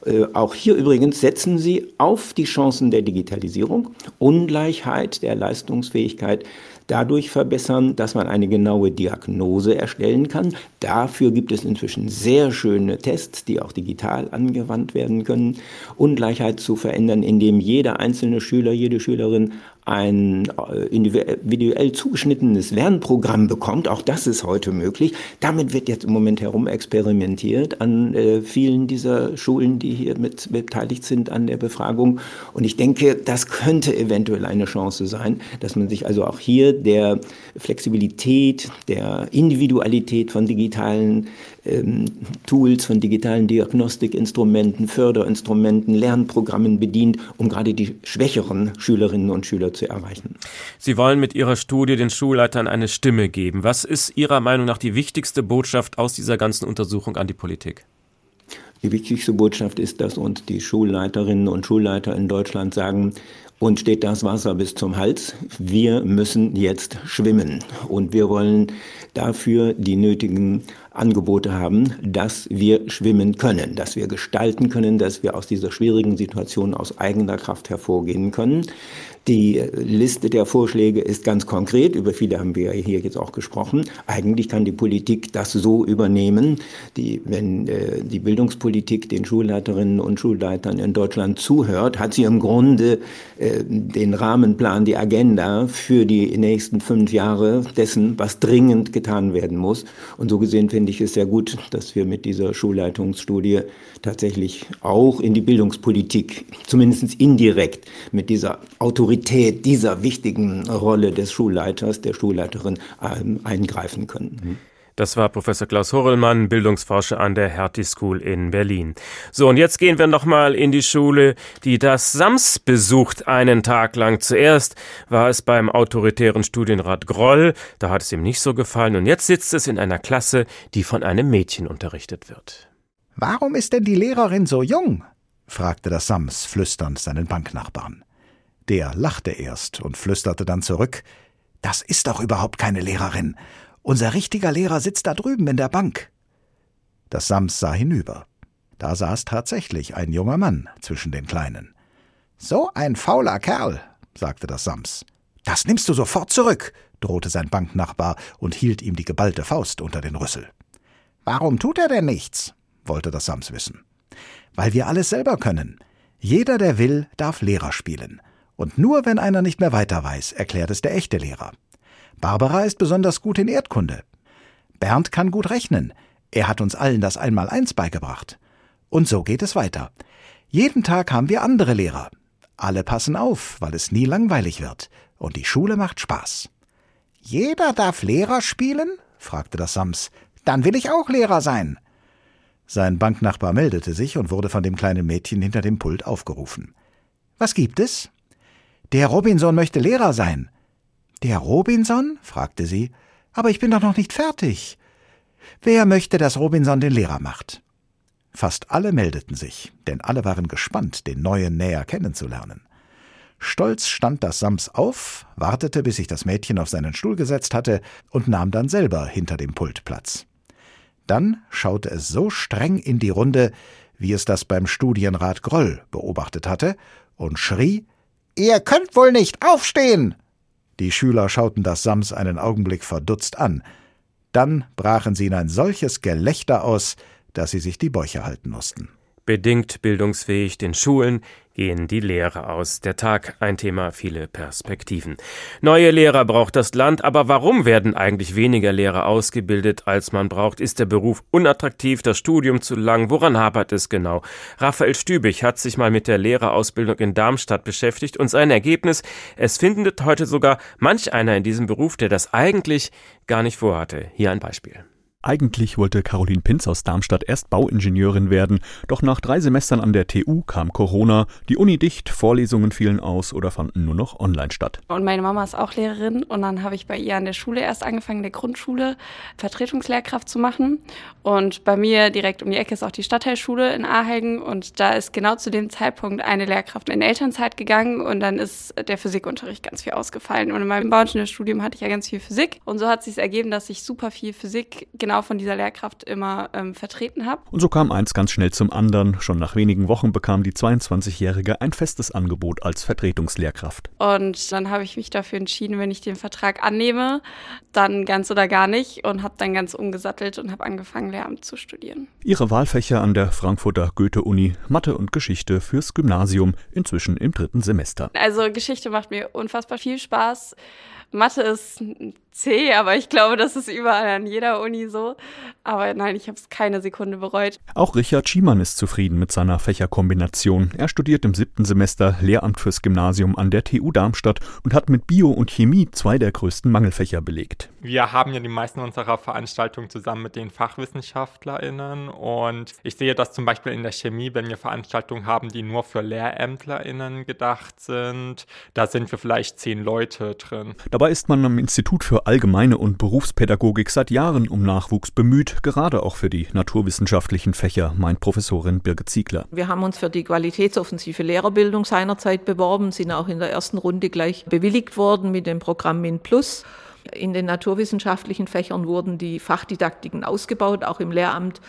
Äh, auch hier übrigens setzen sie auf die Chancen der Digitalisierung, Ungleichheit der Leistungsfähigkeit dadurch verbessern, dass man eine genaue Diagnose erstellen kann. Dafür gibt es inzwischen sehr schöne Tests, die auch digital angewandt werden können. Ungleichheit zu verändern, indem jeder einzelne Schüler, jede Schülerin ein äh, individuell zugeschnittenes Lernprogramm bekommt. Auch das ist heute möglich. Damit wird jetzt im Moment herum experimentiert an äh, vielen dieser Schulen, die hier mit beteiligt sind an der Befragung. Und ich denke, das könnte eventuell eine Chance sein, dass man sich also auch hier der Flexibilität, der Individualität von digitalen Tools, von digitalen Diagnostikinstrumenten, Förderinstrumenten, Lernprogrammen bedient, um gerade die schwächeren Schülerinnen und Schüler zu erreichen. Sie wollen mit Ihrer Studie den Schulleitern eine Stimme geben. Was ist Ihrer Meinung nach die wichtigste Botschaft aus dieser ganzen Untersuchung an die Politik? Die wichtigste Botschaft ist, dass uns die Schulleiterinnen und Schulleiter in Deutschland sagen, uns steht das Wasser bis zum Hals. Wir müssen jetzt schwimmen. Und wir wollen dafür die nötigen Angebote haben, dass wir schwimmen können, dass wir gestalten können, dass wir aus dieser schwierigen Situation aus eigener Kraft hervorgehen können. Die Liste der Vorschläge ist ganz konkret, über viele haben wir hier jetzt auch gesprochen. Eigentlich kann die Politik das so übernehmen, die, wenn äh, die Bildungspolitik den Schulleiterinnen und Schulleitern in Deutschland zuhört, hat sie im Grunde äh, den Rahmenplan, die Agenda für die nächsten fünf Jahre dessen, was dringend getan werden muss. Und so gesehen finde ich es sehr gut, dass wir mit dieser Schulleitungsstudie tatsächlich auch in die Bildungspolitik, zumindest indirekt, mit dieser Autorität Autorität dieser wichtigen Rolle des Schulleiters, der Schulleiterin ähm, eingreifen können. Mhm. Das war Professor Klaus Horrellmann, Bildungsforscher an der Hertie School in Berlin. So, und jetzt gehen wir nochmal in die Schule, die das SAMS besucht einen Tag lang. Zuerst war es beim autoritären Studienrat Groll, da hat es ihm nicht so gefallen, und jetzt sitzt es in einer Klasse, die von einem Mädchen unterrichtet wird. Warum ist denn die Lehrerin so jung? fragte das Sams flüsternd seinen Banknachbarn. Der lachte erst und flüsterte dann zurück Das ist doch überhaupt keine Lehrerin. Unser richtiger Lehrer sitzt da drüben in der Bank. Das Sams sah hinüber. Da saß tatsächlich ein junger Mann zwischen den Kleinen. So ein fauler Kerl, sagte das Sams. Das nimmst du sofort zurück, drohte sein Banknachbar und hielt ihm die geballte Faust unter den Rüssel. Warum tut er denn nichts? wollte das Sams wissen. Weil wir alles selber können. Jeder, der will, darf Lehrer spielen. Und nur wenn einer nicht mehr weiter weiß, erklärt es der echte Lehrer. Barbara ist besonders gut in Erdkunde. Bernd kann gut rechnen. Er hat uns allen das Einmaleins beigebracht. Und so geht es weiter. Jeden Tag haben wir andere Lehrer. Alle passen auf, weil es nie langweilig wird. Und die Schule macht Spaß. Jeder darf Lehrer spielen? fragte das Sams. Dann will ich auch Lehrer sein. Sein Banknachbar meldete sich und wurde von dem kleinen Mädchen hinter dem Pult aufgerufen. Was gibt es? Der Robinson möchte Lehrer sein. Der Robinson? fragte sie. Aber ich bin doch noch nicht fertig. Wer möchte, dass Robinson den Lehrer macht? Fast alle meldeten sich, denn alle waren gespannt, den Neuen näher kennenzulernen. Stolz stand das Sams auf, wartete, bis sich das Mädchen auf seinen Stuhl gesetzt hatte und nahm dann selber hinter dem Pult Platz. Dann schaute es so streng in die Runde, wie es das beim Studienrat Groll beobachtet hatte, und schrie Ihr könnt wohl nicht aufstehen. Die Schüler schauten das Sams einen Augenblick verdutzt an. Dann brachen sie in ein solches Gelächter aus, dass sie sich die Bäuche halten mussten. Bedingt bildungsfähig den Schulen gehen die Lehrer aus. Der Tag ein Thema, viele Perspektiven. Neue Lehrer braucht das Land, aber warum werden eigentlich weniger Lehrer ausgebildet, als man braucht? Ist der Beruf unattraktiv, das Studium zu lang? Woran hapert es genau? Raphael Stübig hat sich mal mit der Lehrerausbildung in Darmstadt beschäftigt und sein Ergebnis, es findet heute sogar manch einer in diesem Beruf, der das eigentlich gar nicht vorhatte. Hier ein Beispiel. Eigentlich wollte Caroline Pinz aus Darmstadt erst Bauingenieurin werden, doch nach drei Semestern an der TU kam Corona, die Uni dicht, Vorlesungen fielen aus oder fanden nur noch online statt. Und meine Mama ist auch Lehrerin und dann habe ich bei ihr an der Schule erst angefangen, der Grundschule Vertretungslehrkraft zu machen. Und bei mir direkt um die Ecke ist auch die Stadtteilschule in Ahegen und da ist genau zu dem Zeitpunkt eine Lehrkraft in Elternzeit gegangen und dann ist der Physikunterricht ganz viel ausgefallen. Und in meinem Bauingenieurstudium hatte ich ja ganz viel Physik und so hat sich ergeben, dass ich super viel Physik genau von dieser Lehrkraft immer ähm, vertreten habe. Und so kam eins ganz schnell zum anderen. Schon nach wenigen Wochen bekam die 22-Jährige ein festes Angebot als Vertretungslehrkraft. Und dann habe ich mich dafür entschieden, wenn ich den Vertrag annehme, dann ganz oder gar nicht und habe dann ganz umgesattelt und habe angefangen, Lehramt zu studieren. Ihre Wahlfächer an der Frankfurter Goethe-Uni, Mathe und Geschichte fürs Gymnasium, inzwischen im dritten Semester. Also Geschichte macht mir unfassbar viel Spaß. Mathe ist C, aber ich glaube, das ist überall an jeder Uni so. Aber nein, ich habe es keine Sekunde bereut. Auch Richard Schiemann ist zufrieden mit seiner Fächerkombination. Er studiert im siebten Semester Lehramt fürs Gymnasium an der TU Darmstadt und hat mit Bio und Chemie zwei der größten Mangelfächer belegt. Wir haben ja die meisten unserer Veranstaltungen zusammen mit den FachwissenschaftlerInnen und ich sehe das zum Beispiel in der Chemie, wenn wir Veranstaltungen haben, die nur für LehrämtlerInnen gedacht sind. Da sind wir vielleicht zehn Leute drin. Dabei ist man am Institut für Allgemeine und Berufspädagogik seit Jahren um Nachwuchs bemüht, gerade auch für die naturwissenschaftlichen Fächer, meint Professorin Birgit Ziegler. Wir haben uns für die qualitätsoffensive Lehrerbildung seinerzeit beworben, sind auch in der ersten Runde gleich bewilligt worden mit dem Programm MIN Plus. In den naturwissenschaftlichen Fächern wurden die Fachdidaktiken ausgebaut, auch im Lehramt.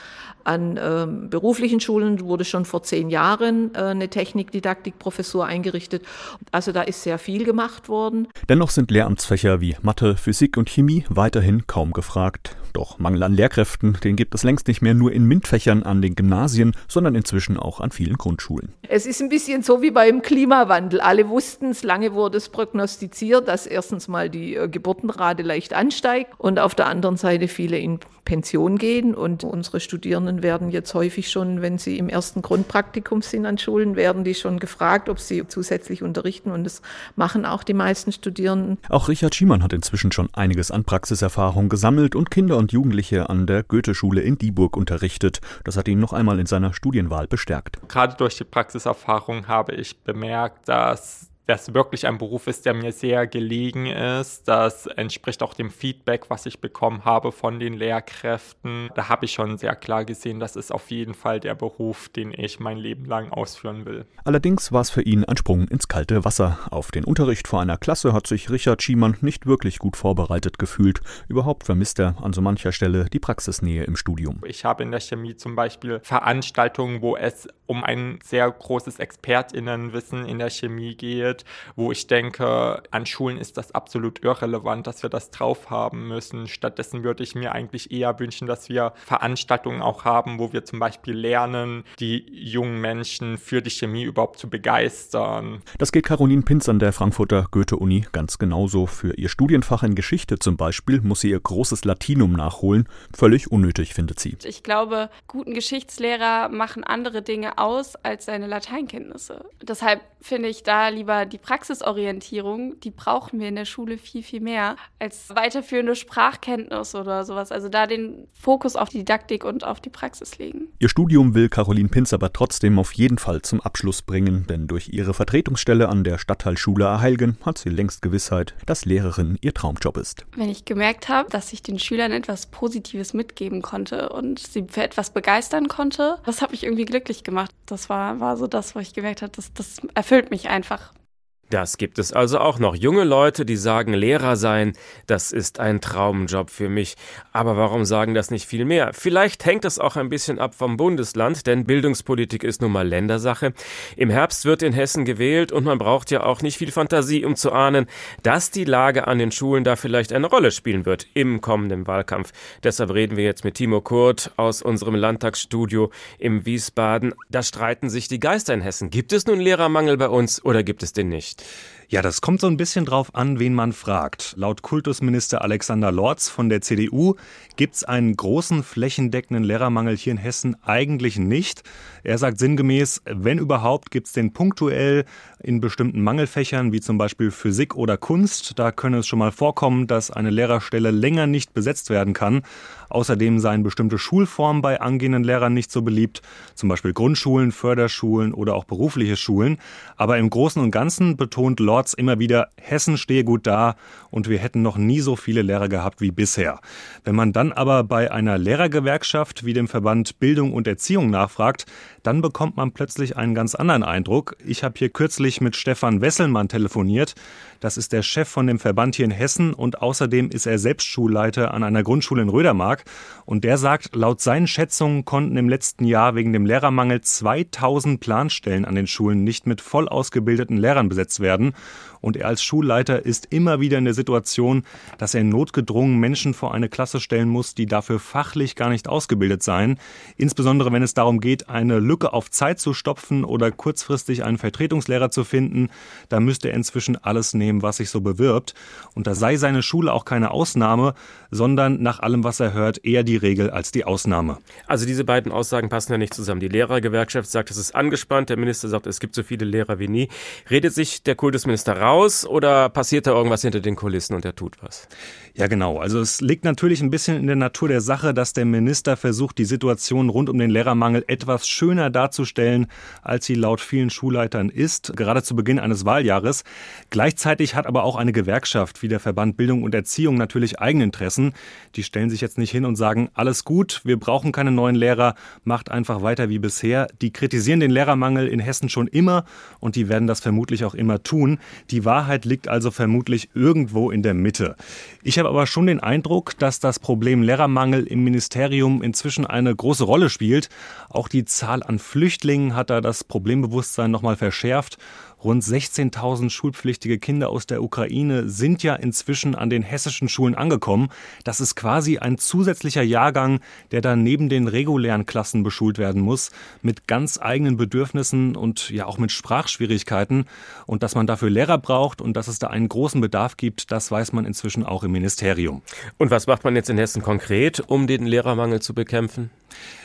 An äh, beruflichen Schulen wurde schon vor zehn Jahren äh, eine Technikdidaktikprofessur eingerichtet. Also da ist sehr viel gemacht worden. Dennoch sind Lehramtsfächer wie Mathe, Physik und Chemie weiterhin kaum gefragt. Doch Mangel an Lehrkräften, den gibt es längst nicht mehr nur in MINT-Fächern an den Gymnasien, sondern inzwischen auch an vielen Grundschulen. Es ist ein bisschen so wie beim Klimawandel. Alle wussten es, lange wurde es prognostiziert, dass erstens mal die äh, Geburtenrate leicht ansteigt und auf der anderen Seite viele in Pension gehen. Und unsere Studierenden werden jetzt häufig schon, wenn sie im ersten Grundpraktikum sind an Schulen, werden die schon gefragt, ob sie zusätzlich unterrichten. Und das machen auch die meisten Studierenden. Auch Richard Schiemann hat inzwischen schon einiges an Praxiserfahrung gesammelt und Kinder und Jugendliche an der Goethe-Schule in Dieburg unterrichtet. Das hat ihn noch einmal in seiner Studienwahl bestärkt. Gerade durch die Praxiserfahrung habe ich bemerkt, dass das wirklich ein Beruf ist, der mir sehr gelegen ist. Das entspricht auch dem Feedback, was ich bekommen habe von den Lehrkräften. Da habe ich schon sehr klar gesehen, das ist auf jeden Fall der Beruf, den ich mein Leben lang ausführen will. Allerdings war es für ihn ein Sprung ins kalte Wasser. Auf den Unterricht vor einer Klasse hat sich Richard Schiemann nicht wirklich gut vorbereitet gefühlt. Überhaupt vermisst er an so mancher Stelle die Praxisnähe im Studium. Ich habe in der Chemie zum Beispiel Veranstaltungen, wo es um ein sehr großes Expertinnenwissen in der Chemie geht wo ich denke, an Schulen ist das absolut irrelevant, dass wir das drauf haben müssen. Stattdessen würde ich mir eigentlich eher wünschen, dass wir Veranstaltungen auch haben, wo wir zum Beispiel lernen, die jungen Menschen für die Chemie überhaupt zu begeistern. Das geht Caroline Pinz an der Frankfurter Goethe-Uni ganz genauso. Für ihr Studienfach in Geschichte zum Beispiel muss sie ihr großes Latinum nachholen. Völlig unnötig, findet sie. Ich glaube, guten Geschichtslehrer machen andere Dinge aus als seine Lateinkenntnisse. Deshalb finde ich da lieber die Praxisorientierung, die brauchen wir in der Schule viel, viel mehr als weiterführende Sprachkenntnis oder sowas. Also da den Fokus auf die Didaktik und auf die Praxis legen. Ihr Studium will Caroline Pinz aber trotzdem auf jeden Fall zum Abschluss bringen, denn durch ihre Vertretungsstelle an der Stadtteilschule Erheilgen hat sie längst Gewissheit, dass Lehrerin ihr Traumjob ist. Wenn ich gemerkt habe, dass ich den Schülern etwas Positives mitgeben konnte und sie für etwas begeistern konnte, das hat mich irgendwie glücklich gemacht. Das war, war so das, wo ich gemerkt habe, das, das erfüllt mich einfach. Das gibt es also auch noch. Junge Leute, die sagen, Lehrer sein, das ist ein Traumjob für mich. Aber warum sagen das nicht viel mehr? Vielleicht hängt es auch ein bisschen ab vom Bundesland, denn Bildungspolitik ist nun mal Ländersache. Im Herbst wird in Hessen gewählt und man braucht ja auch nicht viel Fantasie, um zu ahnen, dass die Lage an den Schulen da vielleicht eine Rolle spielen wird im kommenden Wahlkampf. Deshalb reden wir jetzt mit Timo Kurt aus unserem Landtagsstudio im Wiesbaden. Da streiten sich die Geister in Hessen. Gibt es nun Lehrermangel bei uns oder gibt es den nicht? Ja, das kommt so ein bisschen drauf an, wen man fragt. Laut Kultusminister Alexander Lorz von der CDU gibt es einen großen flächendeckenden Lehrermangel hier in Hessen eigentlich nicht. Er sagt sinngemäß, wenn überhaupt, gibt es den punktuell in bestimmten Mangelfächern, wie zum Beispiel Physik oder Kunst. Da könne es schon mal vorkommen, dass eine Lehrerstelle länger nicht besetzt werden kann. Außerdem seien bestimmte Schulformen bei angehenden Lehrern nicht so beliebt, zum Beispiel Grundschulen, Förderschulen oder auch berufliche Schulen. Aber im Großen und Ganzen betont Lorz immer wieder, Hessen stehe gut da und wir hätten noch nie so viele Lehrer gehabt wie bisher. Wenn man dann aber bei einer Lehrergewerkschaft wie dem Verband Bildung und Erziehung nachfragt, dann bekommt man plötzlich einen ganz anderen Eindruck. Ich habe hier kürzlich mit Stefan Wesselmann telefoniert. Das ist der Chef von dem Verband hier in Hessen und außerdem ist er selbst Schulleiter an einer Grundschule in Rödermark. Und der sagt, laut seinen Schätzungen konnten im letzten Jahr wegen dem Lehrermangel 2000 Planstellen an den Schulen nicht mit voll ausgebildeten Lehrern besetzt werden. Und er als Schulleiter ist immer wieder in der Situation, dass er notgedrungen Menschen vor eine Klasse stellen muss, die dafür fachlich gar nicht ausgebildet seien. Insbesondere wenn es darum geht, eine Lücke auf Zeit zu stopfen oder kurzfristig einen Vertretungslehrer zu finden, da müsste er inzwischen alles nehmen, was sich so bewirbt. Und da sei seine Schule auch keine Ausnahme, sondern nach allem, was er hört, eher die Regel als die Ausnahme. Also diese beiden Aussagen passen ja nicht zusammen. Die Lehrergewerkschaft sagt, es ist angespannt, der Minister sagt, es gibt so viele Lehrer wie nie. Redet sich der Kultusminister raus oder passiert da irgendwas hinter den Kulissen und er tut was? Ja, genau. Also es liegt natürlich ein bisschen in der Natur der Sache, dass der Minister versucht, die Situation rund um den Lehrermangel etwas schöner darzustellen, als sie laut vielen Schulleitern ist, gerade zu Beginn eines Wahljahres. Gleichzeitig hat aber auch eine Gewerkschaft wie der Verband Bildung und Erziehung natürlich Eigeninteressen. Die stellen sich jetzt nicht hin und sagen, alles gut, wir brauchen keine neuen Lehrer, macht einfach weiter wie bisher. Die kritisieren den Lehrermangel in Hessen schon immer und die werden das vermutlich auch immer tun. Die Wahrheit liegt also vermutlich irgendwo in der Mitte. Ich habe aber schon den Eindruck, dass das Problem Lehrermangel im Ministerium inzwischen eine große Rolle spielt. Auch die Zahl an Flüchtlingen hat da das Problembewusstsein nochmal verschärft. Rund 16.000 schulpflichtige Kinder aus der Ukraine sind ja inzwischen an den hessischen Schulen angekommen. Das ist quasi ein zusätzlicher Jahrgang, der dann neben den regulären Klassen beschult werden muss, mit ganz eigenen Bedürfnissen und ja auch mit Sprachschwierigkeiten. Und dass man dafür Lehrer braucht und dass es da einen großen Bedarf gibt, das weiß man inzwischen auch im Ministerium. Und was macht man jetzt in Hessen konkret, um den Lehrermangel zu bekämpfen?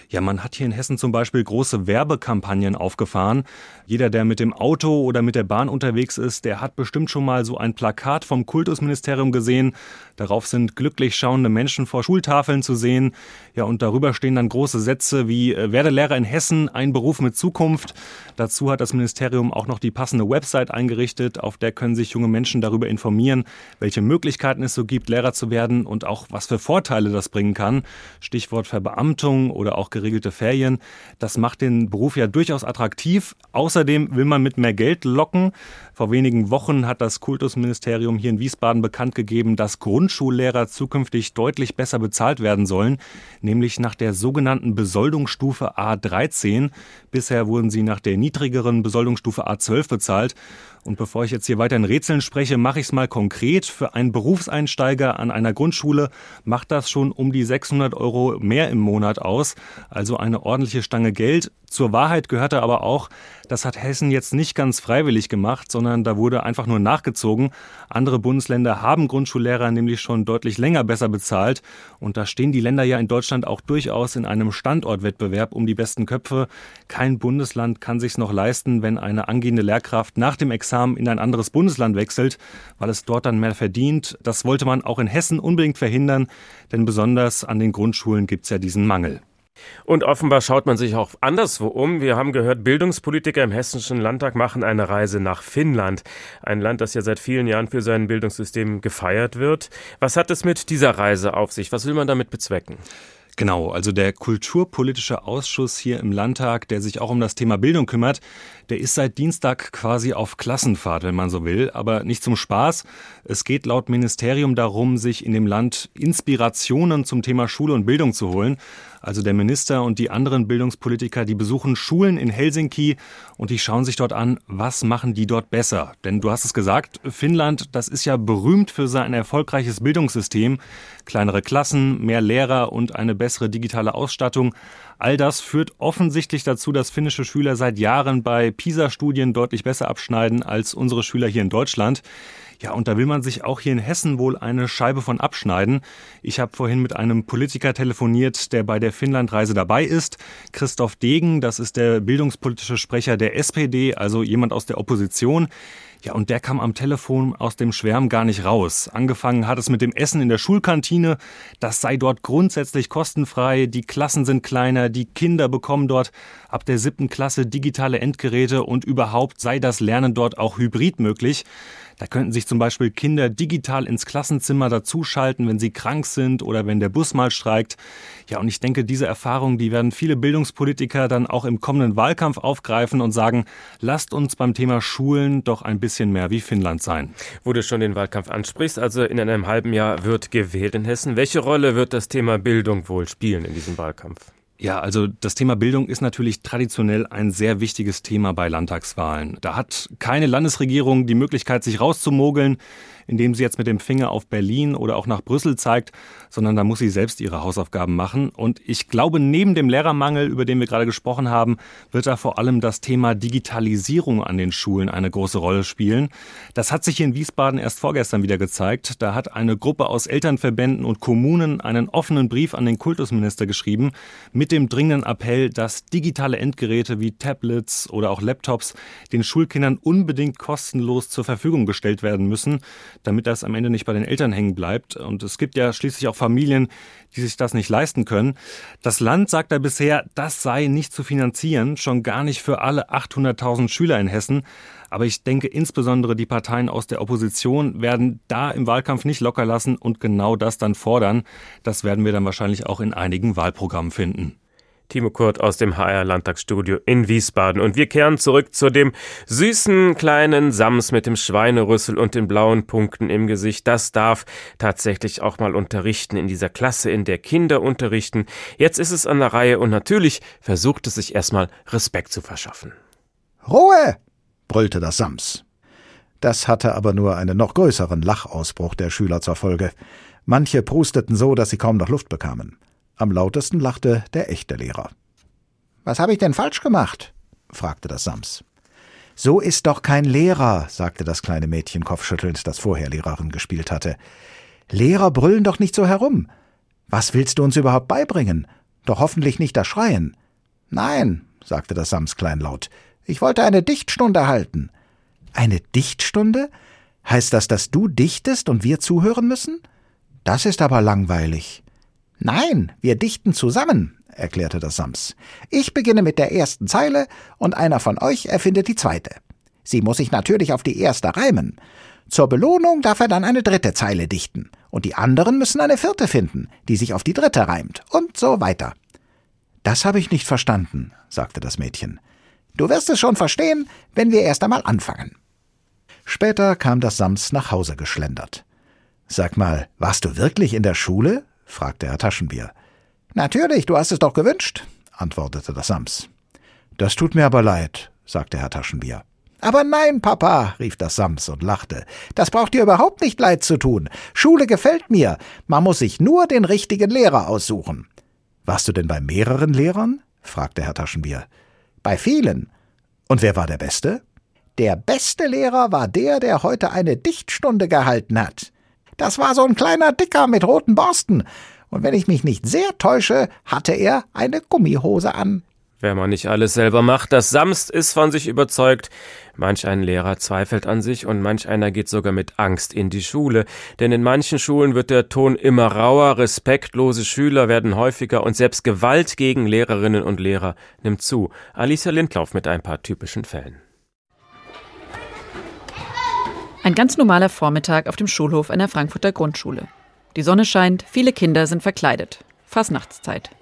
Ja, man hat hier in Hessen zum Beispiel große Werbekampagnen aufgefahren. Jeder, der mit dem Auto oder mit der Bahn unterwegs ist, der hat bestimmt schon mal so ein Plakat vom Kultusministerium gesehen. Darauf sind glücklich schauende Menschen vor Schultafeln zu sehen. Ja, und darüber stehen dann große Sätze wie äh, werde Lehrer in Hessen, ein Beruf mit Zukunft. Dazu hat das Ministerium auch noch die passende Website eingerichtet, auf der können sich junge Menschen darüber informieren, welche Möglichkeiten es so gibt, Lehrer zu werden und auch was für Vorteile das bringen kann. Stichwort Verbeamtung oder auch geregelte Ferien. Das macht den Beruf ja durchaus attraktiv. Außerdem will man mit mehr Geld locken. Vor wenigen Wochen hat das Kultusministerium hier in Wiesbaden bekannt gegeben, dass Grundschullehrer zukünftig deutlich besser bezahlt werden sollen, nämlich nach der sogenannten Besoldungsstufe A13. Bisher wurden sie nach der niedrigeren Besoldungsstufe A12 bezahlt. Und bevor ich jetzt hier weiter in Rätseln spreche, mache ich es mal konkret. Für einen Berufseinsteiger an einer Grundschule macht das schon um die 600 Euro mehr im Monat aus. Also eine ordentliche Stange Geld. Zur Wahrheit gehörte aber auch, das hat Hessen jetzt nicht ganz freiwillig gemacht, sondern da wurde einfach nur nachgezogen. Andere Bundesländer haben Grundschullehrer nämlich schon deutlich länger besser bezahlt. Und da stehen die Länder ja in Deutschland auch durchaus in einem Standortwettbewerb um die besten Köpfe. Kein Bundesland kann sich noch leisten, wenn eine angehende Lehrkraft nach dem Examen in ein anderes Bundesland wechselt, weil es dort dann mehr verdient. Das wollte man auch in Hessen unbedingt verhindern, denn besonders an den Grundschulen gibt es ja diesen Mangel. Und offenbar schaut man sich auch anderswo um. Wir haben gehört, Bildungspolitiker im Hessischen Landtag machen eine Reise nach Finnland. Ein Land, das ja seit vielen Jahren für sein Bildungssystem gefeiert wird. Was hat es mit dieser Reise auf sich? Was will man damit bezwecken? Genau, also der kulturpolitische Ausschuss hier im Landtag, der sich auch um das Thema Bildung kümmert, der ist seit Dienstag quasi auf Klassenfahrt, wenn man so will, aber nicht zum Spaß. Es geht laut Ministerium darum, sich in dem Land Inspirationen zum Thema Schule und Bildung zu holen. Also der Minister und die anderen Bildungspolitiker, die besuchen Schulen in Helsinki und die schauen sich dort an, was machen die dort besser. Denn du hast es gesagt, Finnland, das ist ja berühmt für sein erfolgreiches Bildungssystem. Kleinere Klassen, mehr Lehrer und eine bessere digitale Ausstattung. All das führt offensichtlich dazu, dass finnische Schüler seit Jahren bei PISA-Studien deutlich besser abschneiden als unsere Schüler hier in Deutschland. Ja, und da will man sich auch hier in Hessen wohl eine Scheibe von abschneiden. Ich habe vorhin mit einem Politiker telefoniert, der bei der Finnlandreise dabei ist. Christoph Degen, das ist der bildungspolitische Sprecher der SPD, also jemand aus der Opposition. Ja, und der kam am Telefon aus dem Schwärm gar nicht raus. Angefangen hat es mit dem Essen in der Schulkantine. Das sei dort grundsätzlich kostenfrei. Die Klassen sind kleiner. Die Kinder bekommen dort ab der siebten Klasse digitale Endgeräte und überhaupt sei das Lernen dort auch hybrid möglich. Da könnten sich zum Beispiel Kinder digital ins Klassenzimmer dazuschalten, wenn sie krank sind oder wenn der Bus mal streikt. Ja, und ich denke, diese Erfahrungen, die werden viele Bildungspolitiker dann auch im kommenden Wahlkampf aufgreifen und sagen, lasst uns beim Thema Schulen doch ein bisschen mehr wie Finnland sein. Wo du schon den Wahlkampf ansprichst, also in einem halben Jahr wird gewählt in Hessen. Welche Rolle wird das Thema Bildung wohl spielen in diesem Wahlkampf? Ja, also das Thema Bildung ist natürlich traditionell ein sehr wichtiges Thema bei Landtagswahlen. Da hat keine Landesregierung die Möglichkeit, sich rauszumogeln indem sie jetzt mit dem Finger auf Berlin oder auch nach Brüssel zeigt, sondern da muss sie selbst ihre Hausaufgaben machen. Und ich glaube, neben dem Lehrermangel, über den wir gerade gesprochen haben, wird da vor allem das Thema Digitalisierung an den Schulen eine große Rolle spielen. Das hat sich hier in Wiesbaden erst vorgestern wieder gezeigt. Da hat eine Gruppe aus Elternverbänden und Kommunen einen offenen Brief an den Kultusminister geschrieben mit dem dringenden Appell, dass digitale Endgeräte wie Tablets oder auch Laptops den Schulkindern unbedingt kostenlos zur Verfügung gestellt werden müssen damit das am Ende nicht bei den Eltern hängen bleibt. Und es gibt ja schließlich auch Familien, die sich das nicht leisten können. Das Land sagt da bisher, das sei nicht zu finanzieren, schon gar nicht für alle 800.000 Schüler in Hessen. Aber ich denke, insbesondere die Parteien aus der Opposition werden da im Wahlkampf nicht locker lassen und genau das dann fordern. Das werden wir dann wahrscheinlich auch in einigen Wahlprogrammen finden. Timo Kurt aus dem HR Landtagsstudio in Wiesbaden. Und wir kehren zurück zu dem süßen kleinen Sams mit dem Schweinerüssel und den blauen Punkten im Gesicht. Das darf tatsächlich auch mal unterrichten in dieser Klasse, in der Kinder unterrichten. Jetzt ist es an der Reihe und natürlich versucht es sich erstmal Respekt zu verschaffen. Ruhe! Brüllte das Sams. Das hatte aber nur einen noch größeren Lachausbruch der Schüler zur Folge. Manche prusteten so, dass sie kaum noch Luft bekamen. Am lautesten lachte der echte Lehrer. Was habe ich denn falsch gemacht? fragte das Sams. So ist doch kein Lehrer, sagte das kleine Mädchen kopfschüttelnd, das vorher Lehrerin gespielt hatte. Lehrer brüllen doch nicht so herum. Was willst du uns überhaupt beibringen? Doch hoffentlich nicht das Schreien. Nein, sagte das Sams kleinlaut. Ich wollte eine Dichtstunde halten. Eine Dichtstunde? Heißt das, dass du dichtest und wir zuhören müssen? Das ist aber langweilig. Nein, wir dichten zusammen, erklärte das Sams. Ich beginne mit der ersten Zeile und einer von euch erfindet die zweite. Sie muss sich natürlich auf die erste reimen. Zur Belohnung darf er dann eine dritte Zeile dichten, und die anderen müssen eine vierte finden, die sich auf die dritte reimt, und so weiter. Das habe ich nicht verstanden, sagte das Mädchen. Du wirst es schon verstehen, wenn wir erst einmal anfangen. Später kam das Sams nach Hause geschlendert. Sag mal, warst du wirklich in der Schule? fragte Herr Taschenbier. Natürlich, du hast es doch gewünscht, antwortete das Sams. Das tut mir aber leid, sagte Herr Taschenbier. Aber nein, Papa, rief das Sams und lachte. Das braucht dir überhaupt nicht leid zu tun. Schule gefällt mir. Man muss sich nur den richtigen Lehrer aussuchen. Warst du denn bei mehreren Lehrern? fragte Herr Taschenbier. Bei vielen. Und wer war der Beste? Der beste Lehrer war der, der heute eine Dichtstunde gehalten hat. Das war so ein kleiner Dicker mit roten Borsten. Und wenn ich mich nicht sehr täusche, hatte er eine Gummihose an. Wenn man nicht alles selber macht, das Samst ist von sich überzeugt. Manch ein Lehrer zweifelt an sich und manch einer geht sogar mit Angst in die Schule. Denn in manchen Schulen wird der Ton immer rauer, respektlose Schüler werden häufiger und selbst Gewalt gegen Lehrerinnen und Lehrer nimmt zu. Alicia Lindlauf mit ein paar typischen Fällen. Ein ganz normaler Vormittag auf dem Schulhof einer Frankfurter Grundschule. Die Sonne scheint, viele Kinder sind verkleidet. Fastnachtszeit.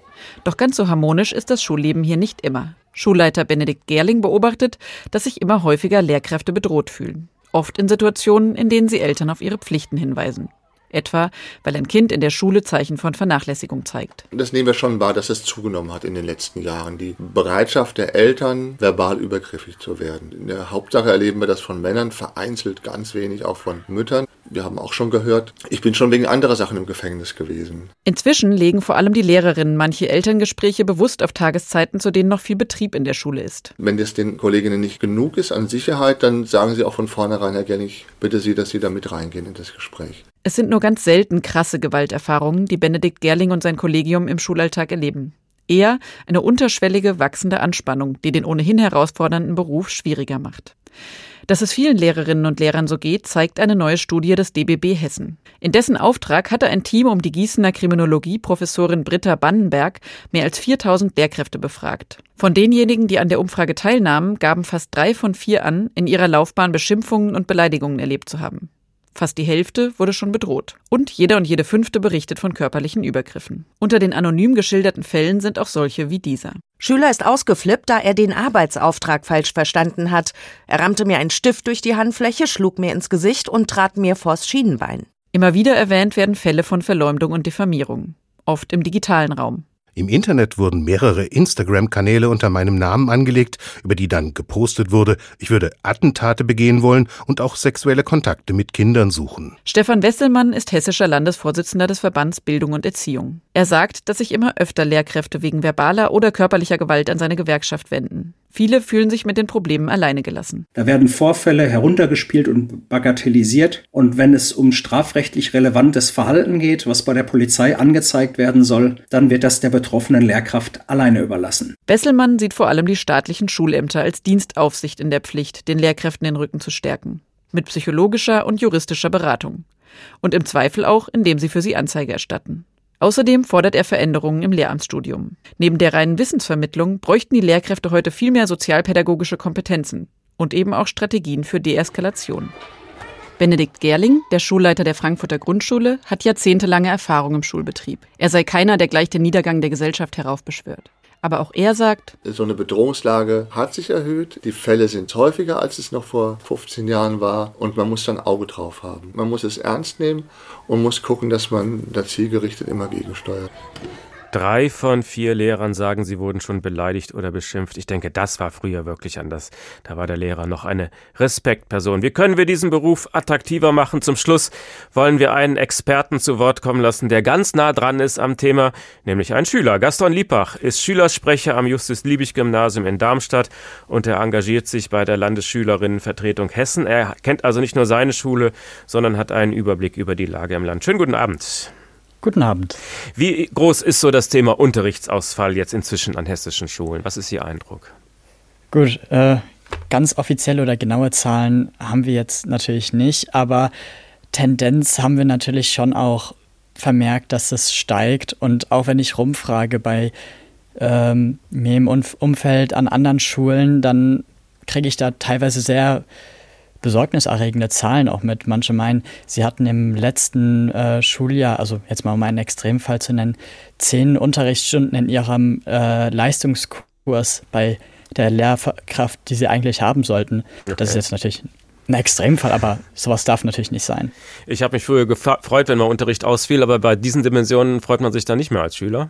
Doch ganz so harmonisch ist das Schulleben hier nicht immer. Schulleiter Benedikt Gerling beobachtet, dass sich immer häufiger Lehrkräfte bedroht fühlen. Oft in Situationen, in denen sie Eltern auf ihre Pflichten hinweisen etwa weil ein Kind in der Schule Zeichen von Vernachlässigung zeigt. Das nehmen wir schon wahr, dass es zugenommen hat in den letzten Jahren. Die Bereitschaft der Eltern, verbal übergriffig zu werden. In der Hauptsache erleben wir das von Männern, vereinzelt ganz wenig auch von Müttern. Wir haben auch schon gehört, ich bin schon wegen anderer Sachen im Gefängnis gewesen. Inzwischen legen vor allem die Lehrerinnen manche Elterngespräche bewusst auf Tageszeiten, zu denen noch viel Betrieb in der Schule ist. Wenn das den Kolleginnen nicht genug ist an Sicherheit, dann sagen sie auch von vornherein, Herr Gerlich, bitte Sie, dass Sie da mit reingehen in das Gespräch. Es sind nur ganz selten krasse Gewalterfahrungen, die Benedikt Gerling und sein Kollegium im Schulalltag erleben. Eher eine unterschwellige, wachsende Anspannung, die den ohnehin herausfordernden Beruf schwieriger macht. Dass es vielen Lehrerinnen und Lehrern so geht, zeigt eine neue Studie des DBB Hessen. In dessen Auftrag hatte ein Team um die Gießener Kriminologie-Professorin Britta Bannenberg mehr als 4000 Lehrkräfte befragt. Von denjenigen, die an der Umfrage teilnahmen, gaben fast drei von vier an, in ihrer Laufbahn Beschimpfungen und Beleidigungen erlebt zu haben. Fast die Hälfte wurde schon bedroht. Und jeder und jede fünfte berichtet von körperlichen Übergriffen. Unter den anonym geschilderten Fällen sind auch solche wie dieser. Schüler ist ausgeflippt, da er den Arbeitsauftrag falsch verstanden hat. Er rammte mir einen Stift durch die Handfläche, schlug mir ins Gesicht und trat mir vors Schienenbein. Immer wieder erwähnt werden Fälle von Verleumdung und Diffamierung. Oft im digitalen Raum. Im Internet wurden mehrere Instagram-Kanäle unter meinem Namen angelegt, über die dann gepostet wurde, ich würde Attentate begehen wollen und auch sexuelle Kontakte mit Kindern suchen. Stefan Wesselmann ist hessischer Landesvorsitzender des Verbands Bildung und Erziehung. Er sagt, dass sich immer öfter Lehrkräfte wegen verbaler oder körperlicher Gewalt an seine Gewerkschaft wenden. Viele fühlen sich mit den Problemen alleine gelassen. Da werden Vorfälle heruntergespielt und bagatellisiert. Und wenn es um strafrechtlich relevantes Verhalten geht, was bei der Polizei angezeigt werden soll, dann wird das der betroffenen Lehrkraft alleine überlassen. Besselmann sieht vor allem die staatlichen Schulämter als Dienstaufsicht in der Pflicht, den Lehrkräften den Rücken zu stärken. Mit psychologischer und juristischer Beratung. Und im Zweifel auch, indem sie für sie Anzeige erstatten. Außerdem fordert er Veränderungen im Lehramtsstudium. Neben der reinen Wissensvermittlung bräuchten die Lehrkräfte heute viel mehr sozialpädagogische Kompetenzen und eben auch Strategien für Deeskalation. Benedikt Gerling, der Schulleiter der Frankfurter Grundschule, hat jahrzehntelange Erfahrung im Schulbetrieb. Er sei keiner, der gleich den Niedergang der Gesellschaft heraufbeschwört. Aber auch er sagt, so eine Bedrohungslage hat sich erhöht. Die Fälle sind häufiger, als es noch vor 15 Jahren war. Und man muss dann Auge drauf haben. Man muss es ernst nehmen und muss gucken, dass man da zielgerichtet immer gegensteuert. Drei von vier Lehrern sagen, sie wurden schon beleidigt oder beschimpft. Ich denke, das war früher wirklich anders. Da war der Lehrer noch eine Respektperson. Wie können wir diesen Beruf attraktiver machen? Zum Schluss wollen wir einen Experten zu Wort kommen lassen, der ganz nah dran ist am Thema, nämlich ein Schüler. Gaston Liepach ist Schülersprecher am Justus-Liebig-Gymnasium in Darmstadt und er engagiert sich bei der Landesschülerinnenvertretung Hessen. Er kennt also nicht nur seine Schule, sondern hat einen Überblick über die Lage im Land. Schönen guten Abend. Guten Abend. Wie groß ist so das Thema Unterrichtsausfall jetzt inzwischen an hessischen Schulen? Was ist Ihr Eindruck? Gut, äh, ganz offizielle oder genaue Zahlen haben wir jetzt natürlich nicht, aber Tendenz haben wir natürlich schon auch vermerkt, dass es steigt. Und auch wenn ich rumfrage bei ähm, mir im Umfeld an anderen Schulen, dann kriege ich da teilweise sehr besorgniserregende Zahlen auch mit. Manche meinen, sie hatten im letzten äh, Schuljahr, also jetzt mal um einen Extremfall zu nennen, zehn Unterrichtsstunden in ihrem äh, Leistungskurs bei der Lehrkraft, die sie eigentlich haben sollten. Okay. Das ist jetzt natürlich ein Extremfall, aber sowas darf natürlich nicht sein. Ich habe mich früher gefreut, wenn mal Unterricht ausfiel, aber bei diesen Dimensionen freut man sich dann nicht mehr als Schüler.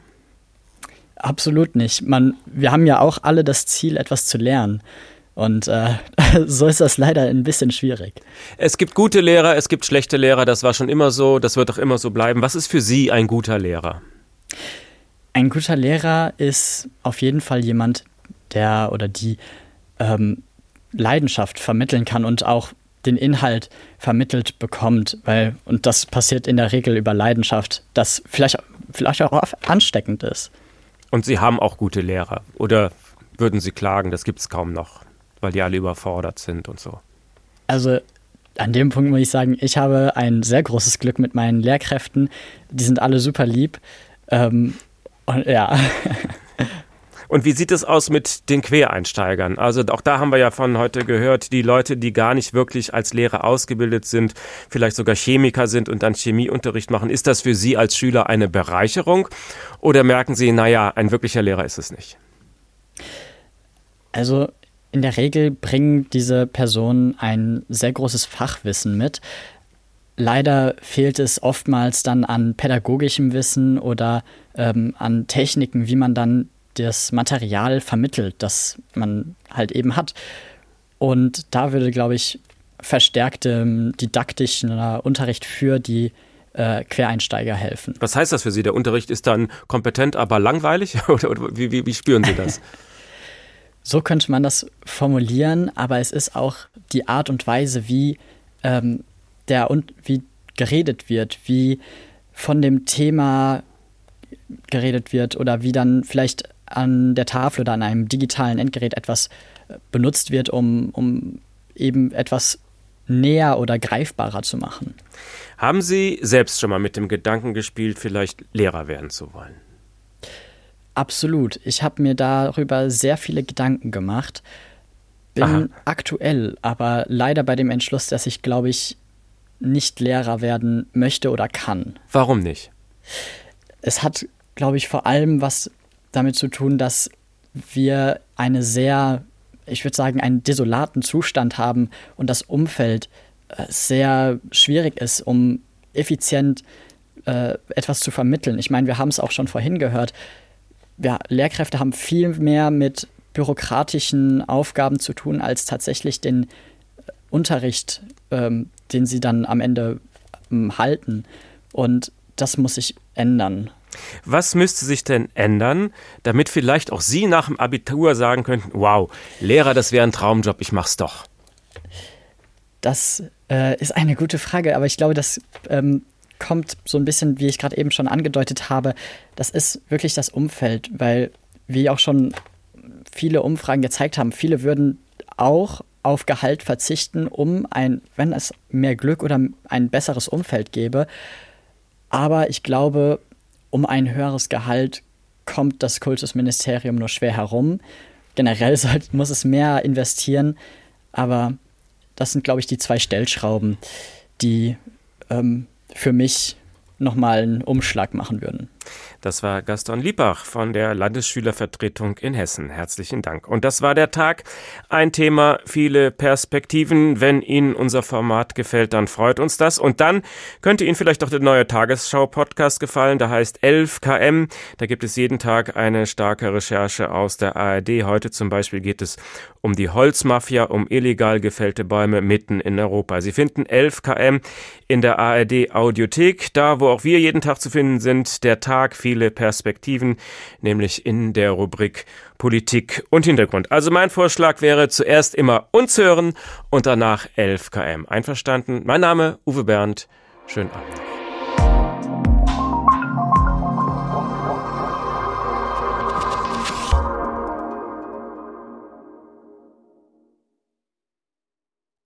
Absolut nicht. Man, wir haben ja auch alle das Ziel, etwas zu lernen. Und äh, so ist das leider ein bisschen schwierig. Es gibt gute Lehrer, es gibt schlechte Lehrer, das war schon immer so, das wird auch immer so bleiben. Was ist für Sie ein guter Lehrer? Ein guter Lehrer ist auf jeden Fall jemand, der oder die ähm, Leidenschaft vermitteln kann und auch den Inhalt vermittelt bekommt, weil, und das passiert in der Regel über Leidenschaft, das vielleicht, vielleicht auch ansteckend ist. Und Sie haben auch gute Lehrer, oder würden Sie klagen, das gibt es kaum noch? Weil die alle überfordert sind und so. Also an dem Punkt muss ich sagen, ich habe ein sehr großes Glück mit meinen Lehrkräften. Die sind alle super lieb. Ähm, und ja. Und wie sieht es aus mit den Quereinsteigern? Also auch da haben wir ja von heute gehört, die Leute, die gar nicht wirklich als Lehrer ausgebildet sind, vielleicht sogar Chemiker sind und dann Chemieunterricht machen. Ist das für Sie als Schüler eine Bereicherung? Oder merken Sie, naja, ein wirklicher Lehrer ist es nicht? Also in der Regel bringen diese Personen ein sehr großes Fachwissen mit. Leider fehlt es oftmals dann an pädagogischem Wissen oder ähm, an Techniken, wie man dann das Material vermittelt, das man halt eben hat. Und da würde, glaube ich, verstärkte didaktischer Unterricht für die äh, Quereinsteiger helfen. Was heißt das für Sie? Der Unterricht ist dann kompetent, aber langweilig? oder, oder wie, wie, wie spüren Sie das? So könnte man das formulieren, aber es ist auch die Art und Weise, wie ähm, der und wie geredet wird, wie von dem Thema geredet wird oder wie dann vielleicht an der Tafel oder an einem digitalen Endgerät etwas äh, benutzt wird, um, um eben etwas näher oder greifbarer zu machen. Haben Sie selbst schon mal mit dem Gedanken gespielt, vielleicht Lehrer werden zu wollen? Absolut. Ich habe mir darüber sehr viele Gedanken gemacht. Bin Aha. aktuell aber leider bei dem Entschluss, dass ich, glaube ich, nicht Lehrer werden möchte oder kann. Warum nicht? Es hat, glaube ich, vor allem was damit zu tun, dass wir eine sehr, ich würde sagen, einen desolaten Zustand haben und das Umfeld äh, sehr schwierig ist, um effizient äh, etwas zu vermitteln. Ich meine, wir haben es auch schon vorhin gehört ja, Lehrkräfte haben viel mehr mit bürokratischen Aufgaben zu tun, als tatsächlich den äh, Unterricht, ähm, den sie dann am Ende ähm, halten. Und das muss sich ändern. Was müsste sich denn ändern, damit vielleicht auch Sie nach dem Abitur sagen könnten, wow, Lehrer, das wäre ein Traumjob, ich mach's doch? Das äh, ist eine gute Frage, aber ich glaube, das ähm, kommt so ein bisschen, wie ich gerade eben schon angedeutet habe, das ist wirklich das Umfeld, weil wie auch schon viele Umfragen gezeigt haben, viele würden auch auf Gehalt verzichten, um ein, wenn es mehr Glück oder ein besseres Umfeld gäbe. Aber ich glaube, um ein höheres Gehalt kommt das Kultusministerium nur schwer herum. Generell soll, muss es mehr investieren, aber das sind, glaube ich, die zwei Stellschrauben, die ähm, für mich nochmal einen Umschlag machen würden. Das war Gaston Liebach von der Landesschülervertretung in Hessen. Herzlichen Dank. Und das war der Tag. Ein Thema, viele Perspektiven. Wenn Ihnen unser Format gefällt, dann freut uns das. Und dann könnte Ihnen vielleicht auch der neue Tagesschau-Podcast gefallen. Da heißt 11 km. Da gibt es jeden Tag eine starke Recherche aus der ARD. Heute zum Beispiel geht es um die Holzmafia, um illegal gefällte Bäume mitten in Europa. Sie finden 11 km in der ARD Audiothek, da wo auch wir jeden Tag zu finden sind. Der Tag, viel viele Perspektiven, nämlich in der Rubrik Politik und Hintergrund. Also mein Vorschlag wäre zuerst immer uns hören und danach 11 km. Einverstanden? Mein Name Uwe Bernd. Schönen Abend.